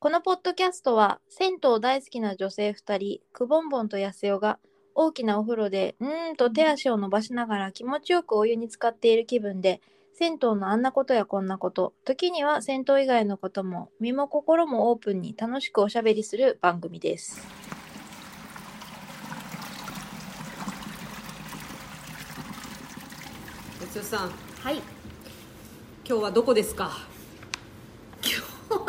このポッドキャストは銭湯大好きな女性2人くぼんぼんとやすよが大きなお風呂でうーんと手足を伸ばしながら気持ちよくお湯に浸かっている気分で銭湯のあんなことやこんなこと時には銭湯以外のことも身も心もオープンに楽しくおしゃべりする番組です。さん。はい。今日はどこですか？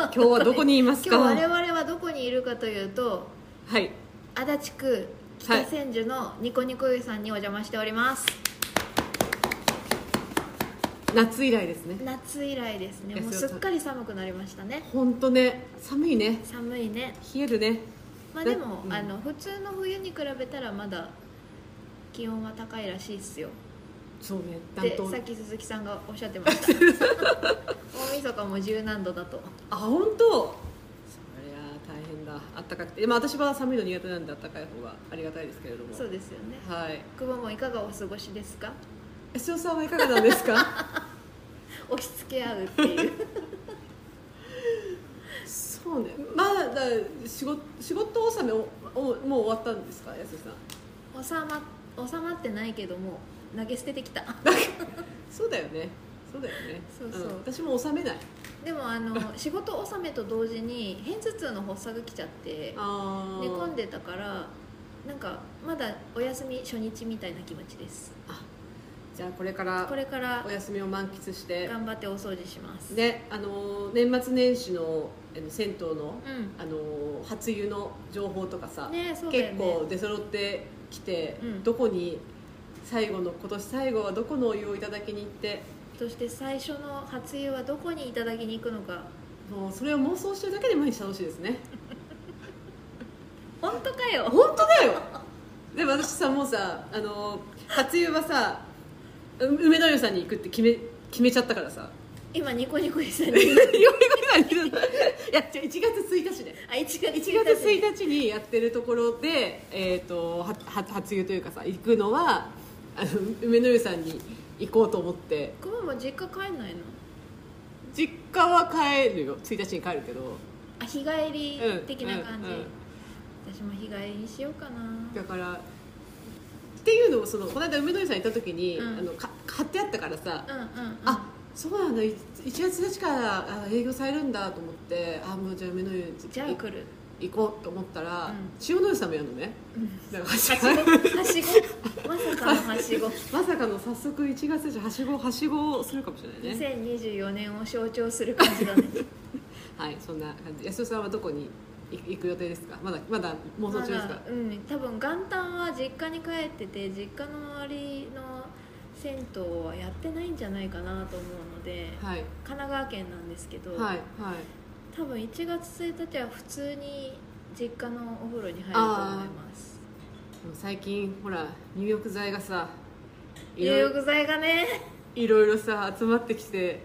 今日はどこにいますか？今日我々はどこにいるかというとはい。足立区北千住のニコニコ湯さんにお邪魔しております、夏以来ですね。夏以来ですね。もうすっかり寒くなりましたね。本当ね。寒いね。寒いね。冷えるね。まあでも、うんあの普通の冬に比べたらまだ気温は高いらしいですよそうね暖で冬さっき鈴木さんがおっしゃってました。大晦日も十何度だと。あ本当？そりゃ大変だ。あったかくて、まあ、私は寒いの苦手なんであったかい方がありがたいですけれども。そうですよね。はい。久保もいかがお過ごしですか？安代さんはいかがなんですか？押し付け合うっていう。そうね。まだだ仕事仕事納めおおもう終わったんですか安代さん？収ま収まってないけども投げ捨ててきた。そうだよね。そうだよね。そうそう。ん。私も納めない。でもあの 仕事納めと同時に片頭痛の発作が来ちゃって寝込んでたからなんかまだお休み初日みたいな気持ちです。じゃあこれからこれからお休みを満喫して頑張ってお掃除します。であの年末年始の銭湯のうあの初湯の情報とかさ、んねそうだよ結ね構出揃ってきて、うん。どこに最後の今年最後はどこのお湯をいただきに行って？そして最初の初湯はどこにいただきに行くのか。もうそれを妄想してるだけで毎日楽しいですね。本当かよ。本当だよ。でも私さもうさあの初湯はさう梅の湯さんに行くって決め決めちゃったからさ。今ニコニコさん に いやじゃあ1月1日ねあ1月1月1日にやってるところで、えー、とはは初湯というかさ行くのはあ の梅の湯さんに行こうと思って。久保も実家帰んないの？実家は帰るよ。1日に帰るけど。あ日帰り的な感じ、うんうんうん。私も日帰りにしようかな。だからっていうのをそのこの間梅の湯さん行った時に、うん。あのか買ってあったからさ、うんうん、うん、あそうなんだ1月1日からあ営業されるんだと思ってあもうじゃあ梅の湯じゃあ来る行こうと思ったら、うん。塩の湯さんもやるのね。うん。だからはしご。はしご。まさかのはしご。まさかの早速1月じゃはしごはしごをするかもしれないね。2024年を象徴する感じだね。はいそんな感じ。安代さんはどこに行行く予定ですか？まだまだ妄想中ですか、うん。多分元旦は実家に帰ってて実家の周りの銭湯はやってないんじゃないかなと思うのではい。神奈川県なんですけど、はいはい多分1月1日は普通に実家のお風呂に入ると思います。でも最近ほら入浴剤がさい入浴剤がね。いろいろさ集まってきて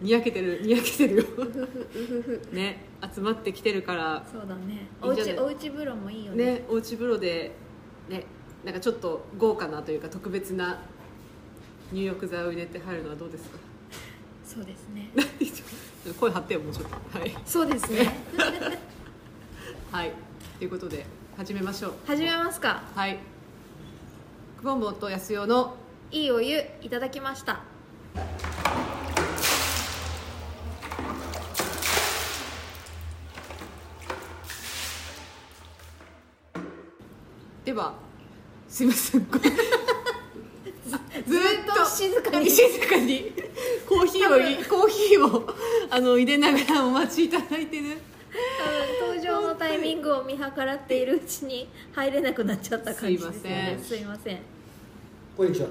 にやけてるにやけてるよ。ね集まってきてるからそうだね。おうちおうち風呂もいいよね。ねおうち風呂でねなんかちょっと豪華なというか特別な入浴剤を入れて入るのはどうですか？そうですね 声張ってよもうちょっと。はい。そうですね。はい。ということで始めましょう。始めますか。はい。くぼんぼんとやすよのいいお湯いただきました。ではすいません。ずっと静かに。静かに コーヒーをいコーヒーをあの入れながらお待ちいただいてる多分登場のタイミングを見計らっているうちに入れなくなっちゃった感じですよね。すいません。こんにちは。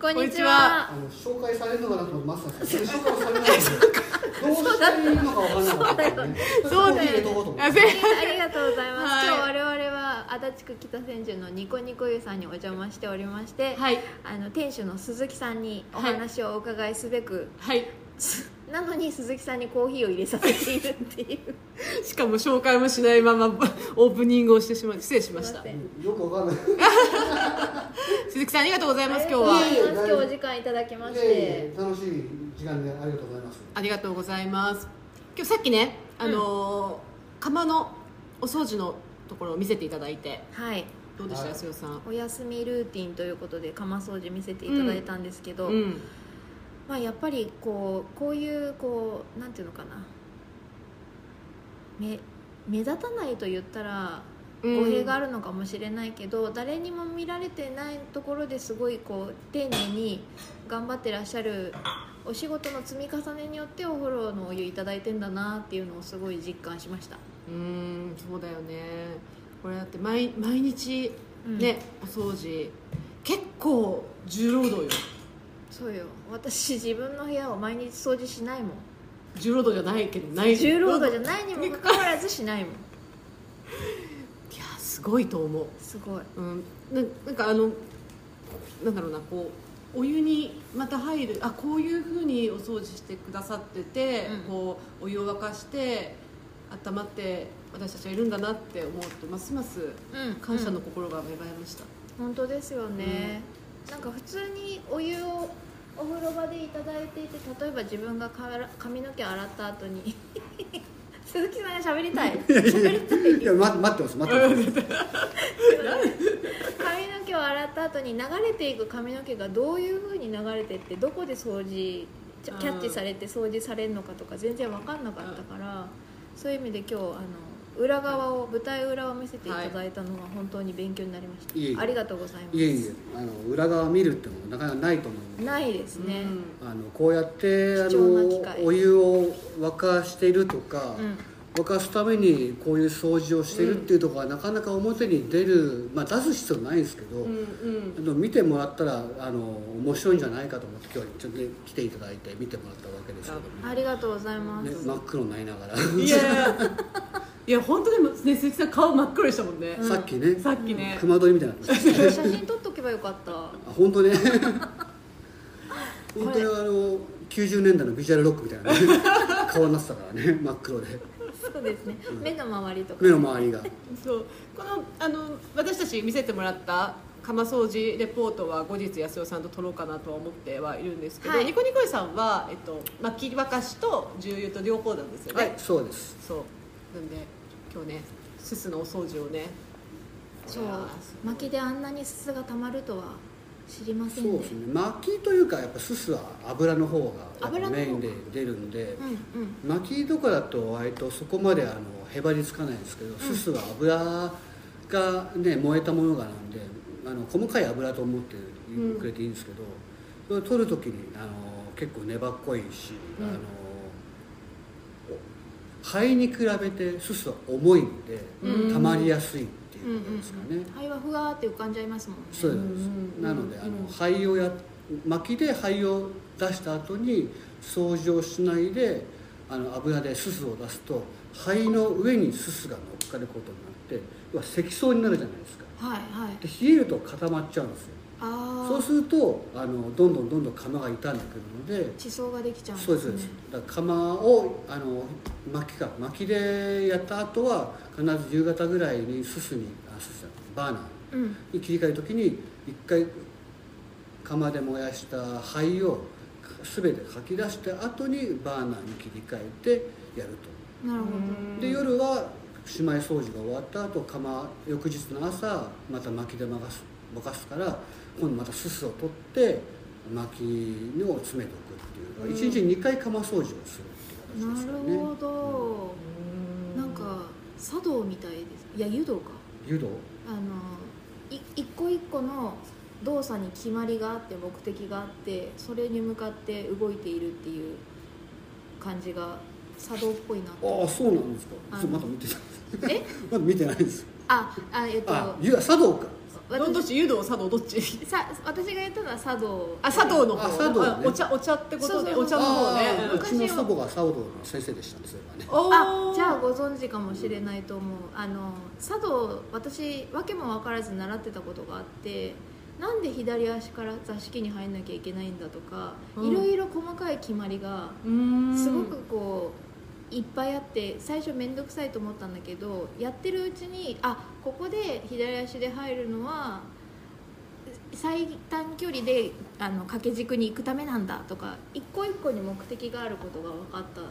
こんにちこんにちは。はあの紹介されるのかなとマスターさん。紹介されないどうしていいのかわからなかったね。そうコーヒー入れとこうと思って。ありがとうございます、はい。今日我々は足立区北千住のニコニコ湯さんにお邪魔しておりまして、はい。あの店主の鈴木さんにお話をお伺いすべく、はい。なのに鈴木さんにコーヒーを入れさせているっていう。しかも紹介もしないままオープニングをしてしまい失礼しました。よくわかんない。鈴木さんありがとうございます今日あはりがとうございます。今日お時間いただきまして。え楽しい時間でありがとうございます。ありがとうございます。今日さっきねあのー釜のお掃除のところを見せていただいて。はい。どうでした？はい。安代さん。お休みルーティンということで釜掃除見せていただいたんですけど、うん。まあ、やっぱりこうこういうこうなんていうのかな。目目立たないと言ったら語弊があるのかもしれないけど、誰にも見られてないところですごいこう丁寧に頑張ってらっしゃるお仕事の積み重ねによってお風呂のお湯いただいてんだなっていうのをすごい実感しました、うんそうだよね。これだって毎毎日うん。ね、お掃除。結構重労働よ。そうよ。私自分の部屋を毎日掃除しないもん。重労働じゃないけどない。重労働じゃいないにもかかわらずしないもん。やすごいと思う。すごい。うん、ななんかあのなんだろうなこうお湯にまた入るあこういうふうにお掃除してくださってて、うん。こうお湯を沸かして温まって私たちはいるんだなって思うとますますうん感謝の心が芽生えました、本当ですよね、なんか普通にお湯をお風呂場でいただいていて例えば自分がから髪の毛洗った後に 鈴木さんが喋りたい。喋りたいいやま待ってます待ってます。髪の毛を洗った後に流れていく髪の毛がどういうふうに流れてってどこで掃除キャキャッチされて掃除されるのかとか全然分かんなかったから、そういう意味で今日あの裏側を舞台裏を見せていただいたのは本当に勉強になりました、いえいえ。ありがとうございます。いえいえあの裏側見るってもなかなかないと思うんで。ないですね、うん。あのこうやってあのお湯を沸かしているとか、うん沸かすためにこういう掃除をしてるっていうところはなかなか表に出る、まあ、出す必要ないんですけど、うんうん。あの見てもらったらあの面白いんじゃないかと思って今日ちょっと、ね、来ていただいて見てもらったわけですけど。も、ありがとうございます、ね、真っ黒になりながら。いやいや。本当でもね鈴木さん顔真っ黒でしたもんね、うん。さっきね。さっきね、熊取りみたいになってました写真撮っとけばよかった。あ本当ね。本当にあの90年代のビジュアルロックみたいな、ね、顔になってたからね。真っ黒でそうですね。目の周りとか。目の周りが。そう。このあの私たち見せてもらった釜掃除レポートは後日安代さんと撮ろうかなとは思ってはいるんですけど、はい。ニコニコイさんは、えっと、巻き沸かしと重油と両方なんですよね、はいそうです。そう。なんで今日ねすすのお掃除をね。そう。薪であんなにすすがたまるとは知りませんね。そうですね。薪というかやっぱすすは油の方がメインで出るんでうんうん。薪とかだと割とそこまであのへばりつかないんですけど、すすは油がね燃えたものがなんであの細かい油と思ってくれていいんですけど、それを取る時にあの結構粘っこいし、うん。あの灰に比べてすすは重いんで、うん。溜まりやすいんうんいうことですかね、灰はふわーって浮かんじゃいますもんね。そうです、うんなのであのうん灰をや薪で灰を出した後に掃除をしないであの油ですすを出すと灰の上にすすが乗っかることになって要は積層になるじゃないですか。はいはい。で冷えると固まっちゃうんですよそうするとあのどんどんどんどん釜が傷んでくるので地層ができちゃうんそうですそうです。だから釜をあの薪か薪でやった後は必ず夕方ぐらいにすすにあすすバーナーうん。に切り替える時に一回釜で燃やした灰を全て吐き出した後にバーナーに切り替えてやるなるほど。とで夜はしまい掃除が終わった後釜翌日の朝また薪で沸かす沸かすから今度またすすを取って薪を詰めておくっていう。1日2回釜掃除をするっていうな形ですよね。るほど。なんか茶道みたいです。いや湯道か。湯道？あのい一個一個の動作に決まりがあって目的があってそれに向かって動いているっていう感じが茶道っぽいなとああそうなんですか。まだ見てない。え？まだ見てないです。ああえっとあ湯茶道かどどっち？湯道茶道どっち？さ私が言ったのは茶道。あ茶道の方あ茶道ね。あお茶お茶ってことでそうそうそう。お茶の方ね。うちの祖母が茶道の先生でしたねそれはね。あじゃあご存知かもしれないと思う。あの茶道私訳も分からず習ってたことがあってなんで左足から座敷に入んなきゃいけないんだとか、うん。いろいろ細かい決まりがすごくこういっぱいあって最初面倒くさいと思ったんだけどやってるうちにあここで左足で入るのは最短距離であの掛け軸に行くためなんだとか一個一個に目的があることが分かった。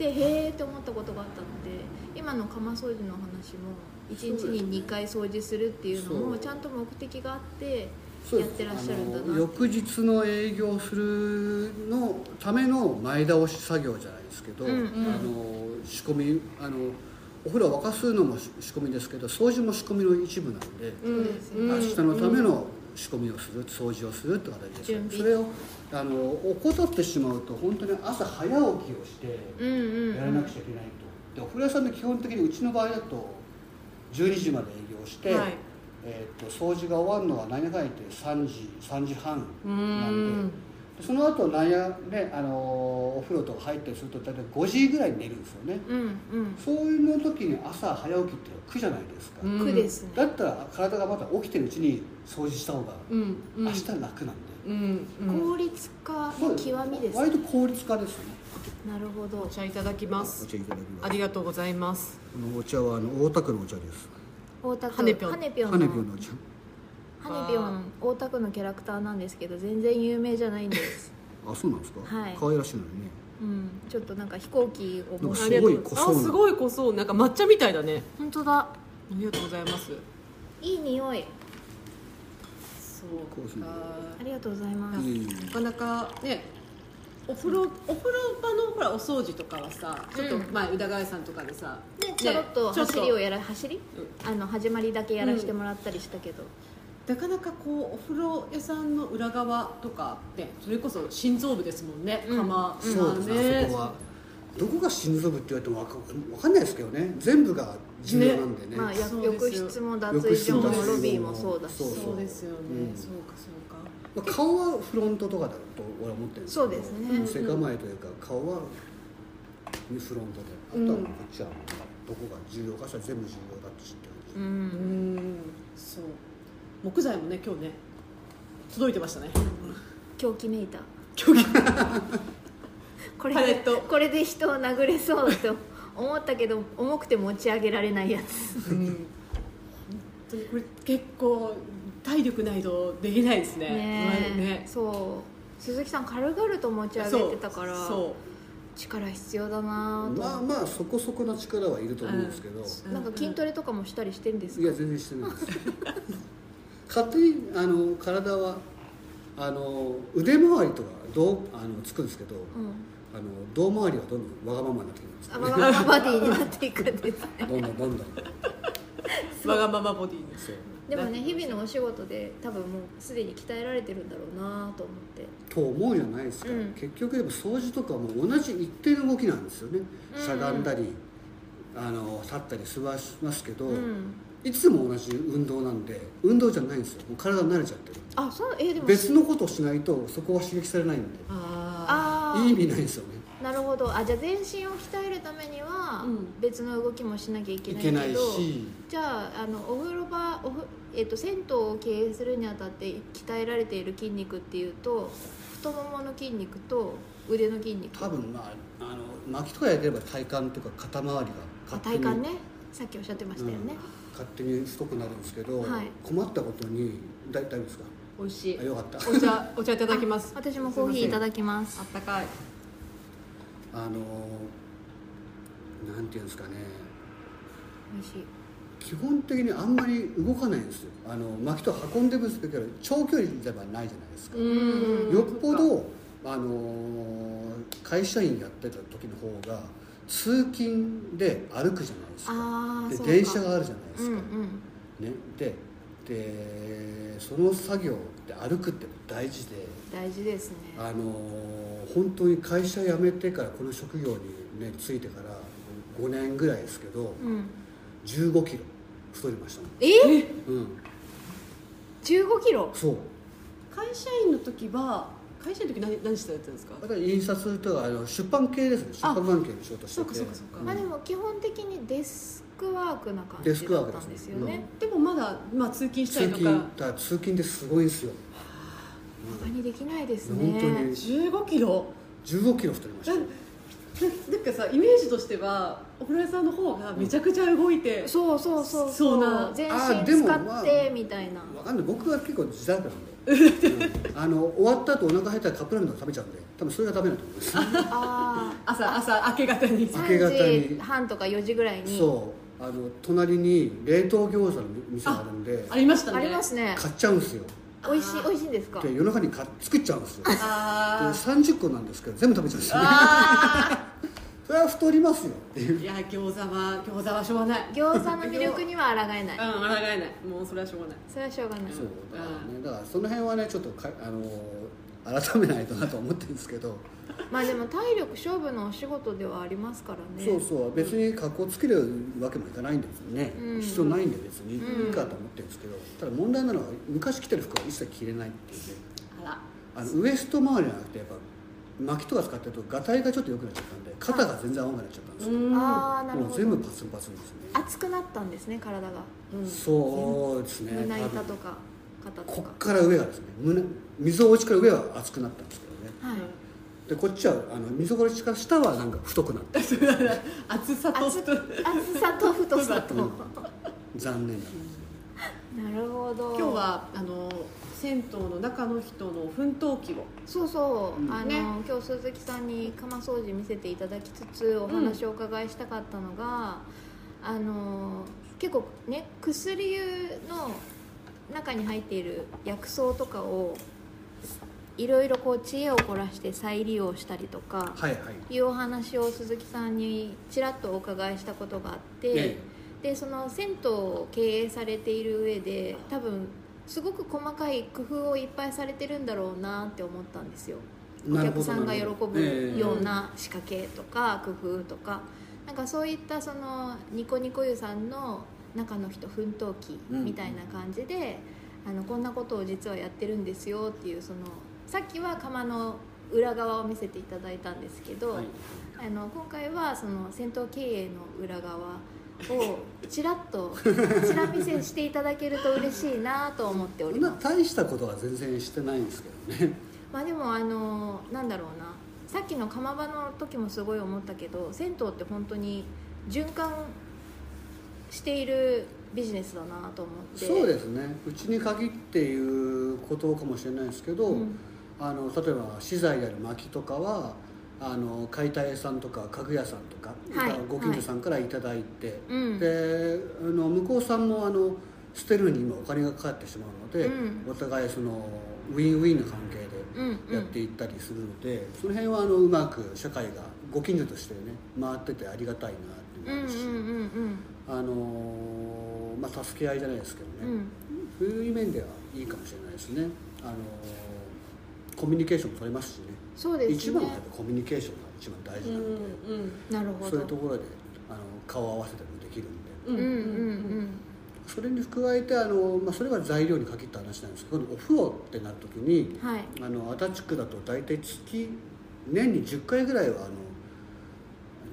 ってへーって思ったことがあったので今の釜掃除の話も1日に2回掃除するっていうのもちゃんと目的があってやってらっしゃるんだな翌日の営業するのための前倒し作業じゃないですけど、うんうん。あの仕込みあのお風呂を沸かすのも仕仕込みですけど掃除も仕込みの一部なんで、うん明日のための仕込みをする掃除をするって形ですそれをあの怠ってしまうと本当に朝早起きをしてやらなくちゃいけないと、でお風呂屋さんで基本的にうちの場合だと12時まで営業して、はい。えー、と掃除が終わるのは何やかって3時3時半うなんでその後なんやねあのーお風呂とか入ったりすると大体5時ぐらいに寝るんですよね。うんうん。そういうの時に朝早起きっていうのは苦じゃないですか、うん。苦ですね。だったら体がまだ起きてるうちに掃除した方が明日楽なんで、うんうん。効率化の極みです。割と効率化ですね。なるほど。お茶いただきまおす茶いただきます。ありがとうございます。このお茶はあの大田区のお茶です。大田区。羽ぴょんのお茶羽根ぴょん大田区のキャラクターなんですけど全然有名じゃないんです。あそうなんですか、はい。可愛らしいのにね。うん。ちょっとなんか飛行機をありがとうすごい濃そうなあすごい濃そう。なんか抹茶みたいだね。本当だ。ありがとうございます。いい匂い。そうか。ありがとうございます、うんなかなかねお風呂お風呂場のほらお掃除とかはさちょっとうん。前宇田川さんとかでさね、ちょろっとちょっ走りをやら走り、うあの始まりだけやらせてもらったりしたけど、なかなかこうお風呂屋さんの裏側とかってそれこそ心臓部ですもんね。うん。釜そうですね、あそこは。どこが心臓部って言われてもわかわかんないですけどね。全部が重要なんでね。まあ、やそうです。よ浴室も脱衣所もロビーもそうだし。そう。そうですよね、うん。そうかそうか。まあ顔はフロントとかだと俺は思ってるんですけどそうですね背構えというか顔はフロントで。あとはこっちはどこが重要かそれは全部重要だと知ってるううんん。そう木材もね今日ね届いてましたね。狂気めいた。狂気。これパレット。これで人を殴れそうと思ったけど重くて持ち上げられないやつ。うん。本当にこれ結構体力ないとできないですね。ねえ。ね。そう。鈴木さん軽々と持ち上げてたからそ力必要だなと。まあまあそこそこの力はいると思うんですけど、うん。なんか筋トレとかもしたりしてんですか？いや全然してないです勝手にあの体はあの腕回りとかどうあのつくんですけど、うん。あの胴回りはどんどんわがままになってくるんですわがままバディになっていくんですね。どんどんどんどん。うわがままボディに。そう。でもね日々のお仕事で多分もうすでに鍛えられてるんだろうなと思って。と思うじゃないですか、うん。結局でも掃除とかも同じ一定の動きなんですよね。うんしゃがんだり、あの立ったり座りますけど、うんいつも同じ運動なんで運動じゃないんですよ。もう体慣れちゃってる。あそうえでも。別のことをしないとそこは刺激されないんで。あああいい意味ないんですよね。なるほど。あじゃあ全身を鍛えるためにはうん。別の動きもしなきゃいけいないけどけないし。じゃああのお風呂場おふ、えっと銭湯を経営するにあたって鍛えられている筋肉っていうと太ももの筋肉と腕の筋肉。多分まああの巻きとかやれば体幹とか肩周りが体幹ね。さっきおっしゃってましたよね、うん勝手に太くなるんですけど、はい。困ったことに大大丈夫ですか？美味しい。あよかった。お茶お茶いただきます。私もコーヒーいただきます。あったかい。あのなんていうんですかね。美味しい。基本的にあんまり動かないんですよ。あの薪と運んでるんですけど長距離ではないじゃないですか、うん。よっぽどあの会社員やってた時の方が通勤で歩くじゃないですか。で電車があるじゃないですか、うんうん。ね、ででその作業って歩くって大事で。大事ですね。あの本当に会社辞めてからこの職業にねついてから5年ぐらいですけどうん。1 5キロ太りましたもん。え？うん。15キロ？そう。会社員の時は会社員の時何何してたんですか？また印刷とかあの出版系ですね。出版関係の仕事してそうかてそうかそうか。まあでも基本的にデスクワークな感デスクワークじだったんですよね。でもまだ、まあ、通勤した通りとか。通勤ですごいんです。よ、バカにできないですうんね。本当に。15キロ？1 5キロ太りました。なんかさイメージとしてはお風呂屋さんの方がめちゃくちゃ動いて、そうそうそうそう。な。全あ身使ってみたいな。わかんない。僕は結構自在なんでうんあの終わった後お腹減ったらカップラーメンとか食べちゃうんで多分それがダメだと思います。あ朝朝明け方に。あ明け方に。3時半とか4時ぐらいに。そう。あの隣に冷凍餃子の店があるんでありましたね。ありますね。買っちゃうんですよ。美味しい美味しいんですか？で夜中に買っ作っちゃうんですよ。であ30個なんですけど全部食べちゃうんですよ。ねあ それは太りますよっていう。ーいや餃子は餃子はしょうがない。餃子の魅力には抗えない。うん抗えない。もうそれはしょうがない。それはしょうがない。そうだからねだからその辺はねちょっとかあの改めないとなと思ってるんですけど、まあでも体力勝負のお仕事ではありますからね。そうそう。別に格好つけるわけもいかないんですよね、うん。必要ないんで別に。うん。いいかと思ってるんですけど、ただ問題なのは昔着てる服は一切着れないっていうね。あら。あのウエスト周りじゃなくてやっぱ巻きとか使ってるとガタイがちょっと良くなっちゃったんで肩が全然合わなくなっちゃったんですよ、うんああなるほもう全部どパツンパツンですね。熱くなったんですね体が。うん。そうですね。胸板とか肩とか。こっから上がですね。胸溝落ちから上は厚くなったんですけどね。はい。でこっちはあの溝落ちから下はなんか太くなって厚さと厚厚さと太さとうん。残念な なるほど。今日はあの銭湯の中の人の奮闘記を。そうそう、うん。あの、ね。今日鈴木さんに釜掃除見せていただきつつお話をお伺いしたかったのが、あの結構ね薬湯の中に入っている薬草とかをいろいろこう知恵を凝らして再利用したりとかはいはい。いうお話を鈴木さんにちらっとお伺いしたことがあって、え。でその銭湯を経営されている上で多分すごく細かい工夫をいっぱいされてるんだろうなって思ったんですよ。お客さんが喜ぶええような仕掛けとか工夫とか。なんかそういったそのニコニコ湯さんの中の人奮闘記みたいな感じで、あのこんなことを実はやってるんですよっていうそのさっきは窯の裏側を見せていただいたんですけど、はい。あの今回はその戦闘経営の裏側をちらっとちら見せしていただけると嬉しいなと思っております。大したことは全然してないんですけどね。まあでもあのなんだろうな。さっきの釜場の時もすごい思ったけど銭湯って本当に循環しているビジネスだなと思って。そうですね。うちに限っていうことかもしれないですけど、うん。あの例えば資材である薪とかはあの解体屋さんとか家具屋さんとか、はいご近所さんからいただいて、うん。であの向こうさんもあの捨てるのに今お金がかかってしまうので、うん。お互いそのウィンウィンの関係うんでやっていったりするので、その辺はあのうまく社会がご近所としてね回っててありがたいなってうんうん思うし、うんうん。あのまあ、助け合いじゃないですけどね、うん。そういう面ではいいかもしれないですね、あのコミュニケーションも取れますしねそうですね。一番はやっぱコミュニケーションが一番大事うんなので、うんなるほど。そういうところであの顔を合わせたりもできるんで。うんうんうんうん。それに加えてあの、まあ、それは材料に限った話なんですけどお風呂ってなる時にはい。あの足立区だと大体月年に10回ぐらいはあの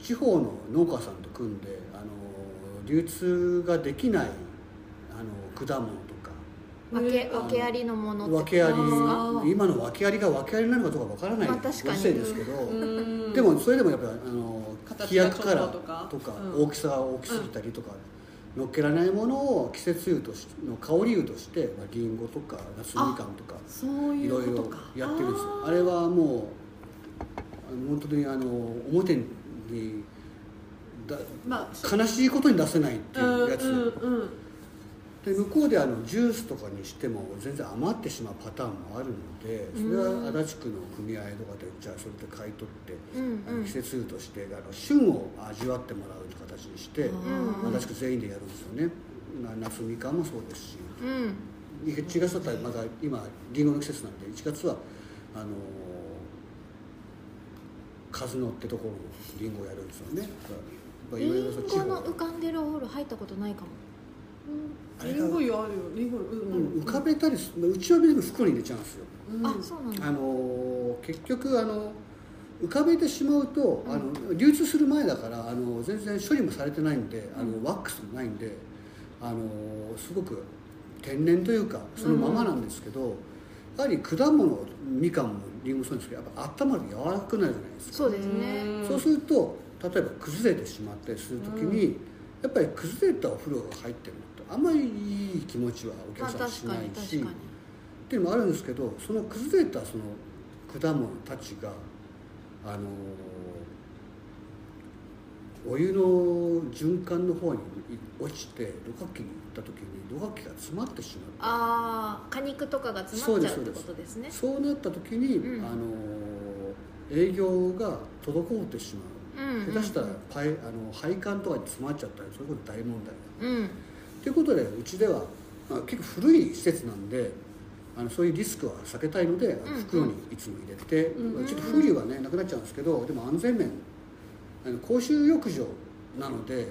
地方の農家さんと組んであの流通ができないあの果物訳えー。訳ありのものって訳ありことですか？あー今の訳ありが訳ありなのかどうかわからない。まあ確かに。ご時世ですけど、うん。でもそれでもやっぱりあの形規約からととか。大きさが大きすぎたりとか、乗っけられないものを季節湯としの香り湯として、まあ、リンゴとか夏みかんとかそういいろいうろやってるんです。よーあれはもうあの本当にあの表にだまあ悲しいことに出せないっていうやつ、うんうんで向こうであのジュースとかにしても全然余ってしまうパターンもあるのでそれは足立区の組合とかでじゃあそれで買い取って、うんうん。あの季節湯としてあの旬を味わってもらう形にしてうん。足立区全員でやるんですよね。な夏みかんもそうですし。うん。1月だったらまだ今りんごの季節なんで1月はあの数のってところのりんごをやるんですよね。だからリいろいろそう地方ンゴの浮かんでるお風呂入ったことないかもリンゴ湯あるよ。リンゴ湯ううん浮かべたりすうちは別に袋に入れちゃうんですよ。うん。あそうなんだ。あの結局あの浮かべてしまうと、あの流通する前だからあの全然処理もされてないんであの、ワックスもないんであのすごく天然というかそのままなんですけど、やはり果物みかんもりんごもそうですけどやっぱ温まると柔らかくなるじゃないですか。そうですね。うんそうすると例えば崩れてしまったりするときに、やっぱり崩れたお風呂が入ってるの。ってあんまりいい気持ちはおまあ客さんしないし、っていうのもあるんですけどその崩れたその果物たちがあのお湯の循環の方に落ちて土角器に行った時に土角器が詰まってしまうああ果肉とかが詰まっちゃうってことですね。そうなった時に、うん。あの営業が滞ってしまう、うんうん下手したらパイあの配管とかに詰まっちゃったりそういうこと大問題だうんということでうちでは、まあ、結構古い施設なんであのそういうリスクは避けたいので、ん袋にいつも入れて、うんちょっと風流はねなくなっちゃうんですけどでも安全面あの公衆浴場なので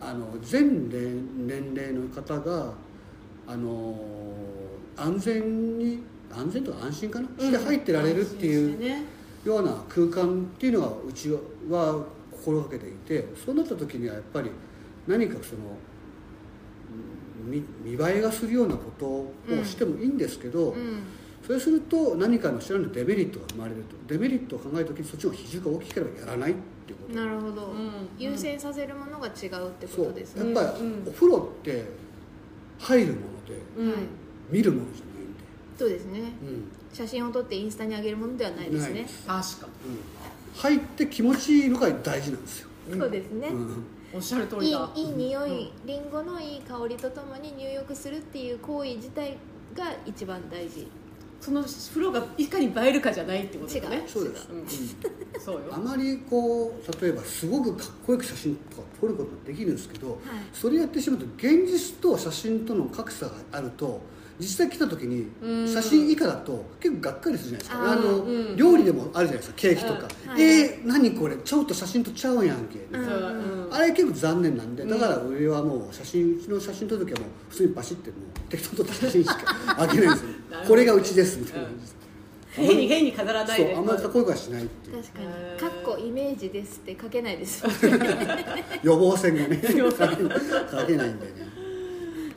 あの全年年齢の方があの安全に安全とか安心かな、して入ってられるっていうような空間っていうのがうちは心がけていてそうなった時にはやっぱり何かその見見栄えがするようなことをしてもいいんですけど、うん。それすると何かの知らぬデメリットが生まれるとデメリットを考えた時にそっちの比重が大きければやらないっていうこと。なるほど、うん。優先させるものが違うってことですね。やっぱりうん。お風呂って入るもので見るものじゃないんで、そうですね。うん。写真を撮ってインスタに上げるものではないですね。確かうん。入って気持ちいいのが大事なんですよ、そうですね、うんおっしゃる通いいりだ。いい匂い、りんごのいい香りとともに入浴するっていう行為自体が一番大事。その風呂がいかに映えるかじゃないってことだね。違そうですうんそうよ。あまりこう例えばすごくかっこよく写真とか撮ることができるんですけど、はい。それやってしまうと現実と写真との格差があると実際来た時にうん。写真以下だと結構がっかりするじゃないですか。あの、うん。料理でもあるじゃないですかケーキとか、うん。はいえー、何これ？ちょっと写真とちゃうんやんけ、うん。そううんあれ結構残念なんでだから上はもう写真うちの写真撮る時はもう普通にバシってもう適当に撮った写真しかあげないんですよ。これがうちですみたいな感じです、変に変に飾らないで。そうあんまりかっこよくはしないっていう。確かに。へー「かっこイメージです」って書けないです。予防線がね書け書けないんでね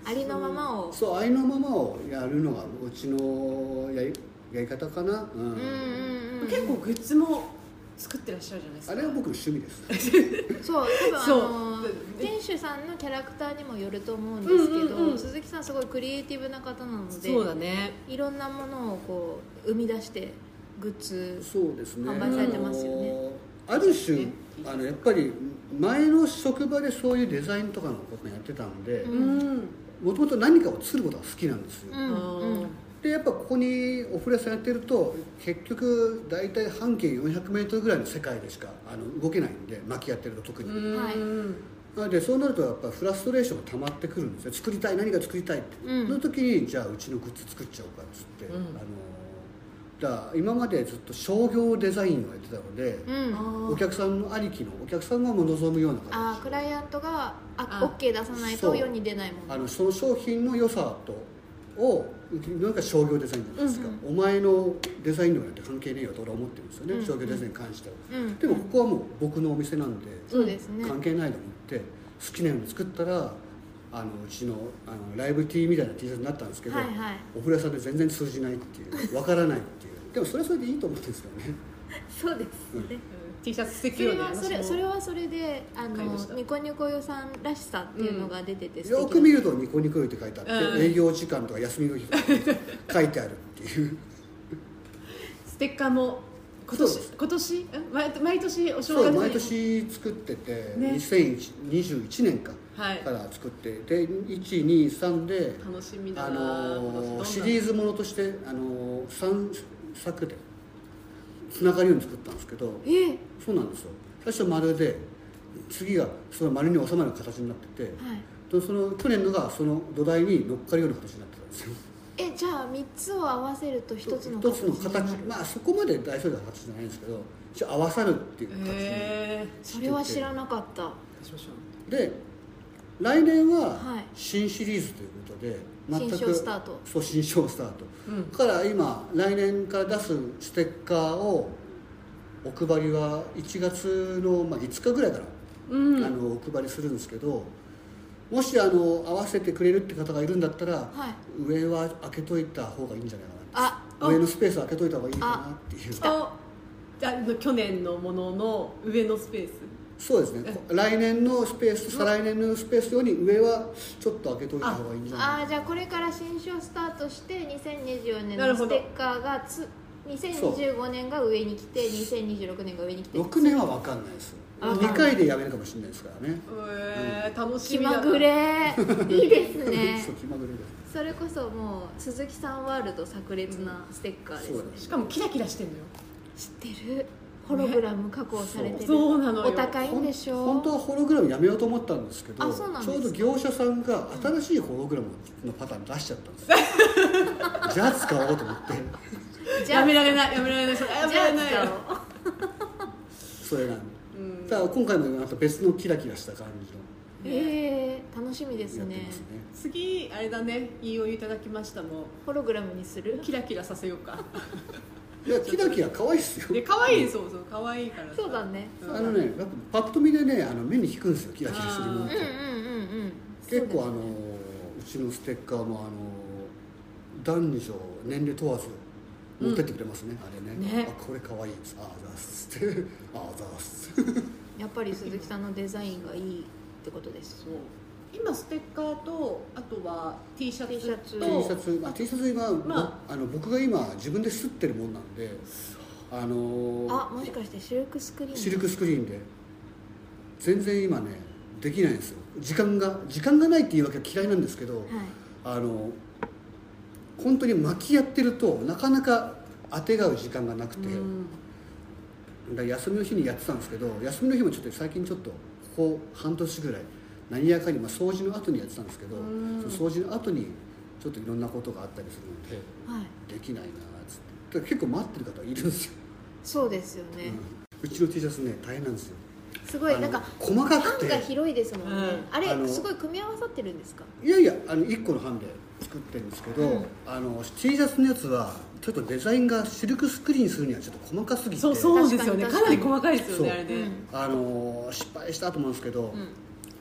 ありのままを。そうありのままをやるのがうちのやりやり方かな、うん。うんうんうん結構グッズも作ってらっしゃるじゃないですか。あれは僕の趣味です。そう多分そう。あの店主さんのキャラクターにもよると思うんですけど、うんうんうん鈴木さんすごいクリエイティブな方なのでそうだね。いろんなものをこう生み出してグッズそうですね。販売されてますよね。ある種ねあのやっぱり前の職場でそういうデザインとかのことやってたのでうんうんもともと何かを作ることが好きなんですよ、うんうん。でやっぱここにお風呂屋さんやってると結局大体半径 400m ぐらいの世界でしかあの動けないんで薪やってると特に、はい。なのでそうなるとやっぱフラストレーションが溜まってくるんですよ。作りたい何か作りたいって、うん。その時にじゃあうちのグッズ作っちゃおうかっつって、うん。あのだから今までずっと商業デザインをやってたので、うん。お客さんのありきのお客さんがも望むような形。あークライアントがああ OK 出さないと世に出ないもの。あのその商品の良さとをなんか商業デザインじゃないですか、うんお前のデザイン力なんて関係ねえよと俺は思ってるんですよね、うん。商業デザインに関しては、うん。でもここはもう僕のお店なんで、そうですね。関係ないと思って好きなように作ったらあのうちのあのライブ T みたいな T シャツになったんですけど、はいはい。お風呂屋さんで全然通じないっていう。わからないでもそれはそれでいいと思ってるんですよね。そうですね。T シャツ素敵そよねれはそれ私もそれはそれであのニコニコ予算らしさっていうのが出ててよく見るとニコニコよって書いてあって、うん営業時間とか休みの日とか書いてあるっていう。ステッカーも今年？今年？ん毎毎年お正月に？そう毎年作ってて、ね。2021年か。はい。から作ってで123で楽しみだあなのーシーリーズものとして、あのー、3作でつながるように作ったんですけどえそうなんですよ。最初丸で次がその丸に収まる形になっててはい。でその去年のがその土台に乗っかるような形になってたんですよ。えじゃあ3つを合わせると1つの一つのになる。形まあそこまで大それた形じゃないんですけど一応合わさるっていう形にへそれは知らなかった。で来年ははい。新シリーズということで、全く新章スタート。そう新章スタート、うん。だから今来年から出すステッカーをお配りは1月の、まあ、5日ぐらいから、うん。あのお配りするんですけどもしあの合わせてくれるって方がいるんだったら、はい。上は開けといた方がいいんじゃないかな。あ上のスペース開けといた方がいいかなっていう。あ。あの去年のものの上のスペースそうですね。こ来年のスペース再来年のスペース用に上はちょっと開けといた方がいいんじゃな。いああじゃあこれから新書スタートして2024年なるほど。のステッカーがつ2025年が上に来て2026年が上に来て。6年は分かんないです。あ2回でやめるかもしれないですからね。えー、楽し気みだな。まぐれ。いいですね。そう気まぐれです。それこそもう鈴木さんワールド炸裂なステッカーですね。そうだしかもキラキラしてんのよ。知ってるホログラム加工されてる、そう。なのよ。お高いんでしょ？本当はホログラムやめようと思ったんですけどちょうど業者さんが新しいホログラムのパターン出しちゃったんですよ。じゃあ使おうと思って。やめられないやめられない。それやめられない。それなんでうん。ただ今回もまた別のキラキラした感じの。えー、楽しみですね。ね。次あれだね。いいお湯いただきましたもホログラムにする？キラキラさせようかいやキラキラ可愛いっすよ。で可愛いそうそう可愛いからさ。そうだね。うん。あのねやっぱパッと見でねあの目に引くんですよキラキラするものってうんうんうんうん。結構あのそううちのステッカーもあの男女年齢問わず持ってってくれますね、あれね。ね。あこれ可愛いですああざーすってああざーすやっぱり鈴木さんのデザインがいいってことですそう今ステッカーとあとは T シャツ T シャツ。と T シャツ、まあ、T シャツ今、まあ、の僕が今自分で吸ってるもんなんで。あのーあもしかしてシルクスクリーンシルクスクリーンで。全然今ねできないんですよ。時間が時間がないっていうわけは嫌いなんですけど、はい。あの本当に巻きやってるとなかなか当てがう時間がなくて、休みの日にやってたんですけど休みの日もちょっと最近ちょっとここ半年ぐらい何やかに、まあ、掃除の後にやってたんですけど、うん。その掃除の後にちょっといろんなことがあったりするのではい。できないなっつって。だから結構待ってる方いるんですよ、そうですよね、うん、うちの T シャツね大変なんですよ。すごいなんか細かくて。版が広いですもんね、うん。あれすごい組み合わさってるんですか？いやいやあの1個の版で作ってるんですけど、うん。あの T シャツのやつはちょっとデザインがシルクスクリーンするにはちょっと細かすぎて。そうそうですよね。確かなり細かいですよそうねあれね、あの失敗したと思うんですけど、うん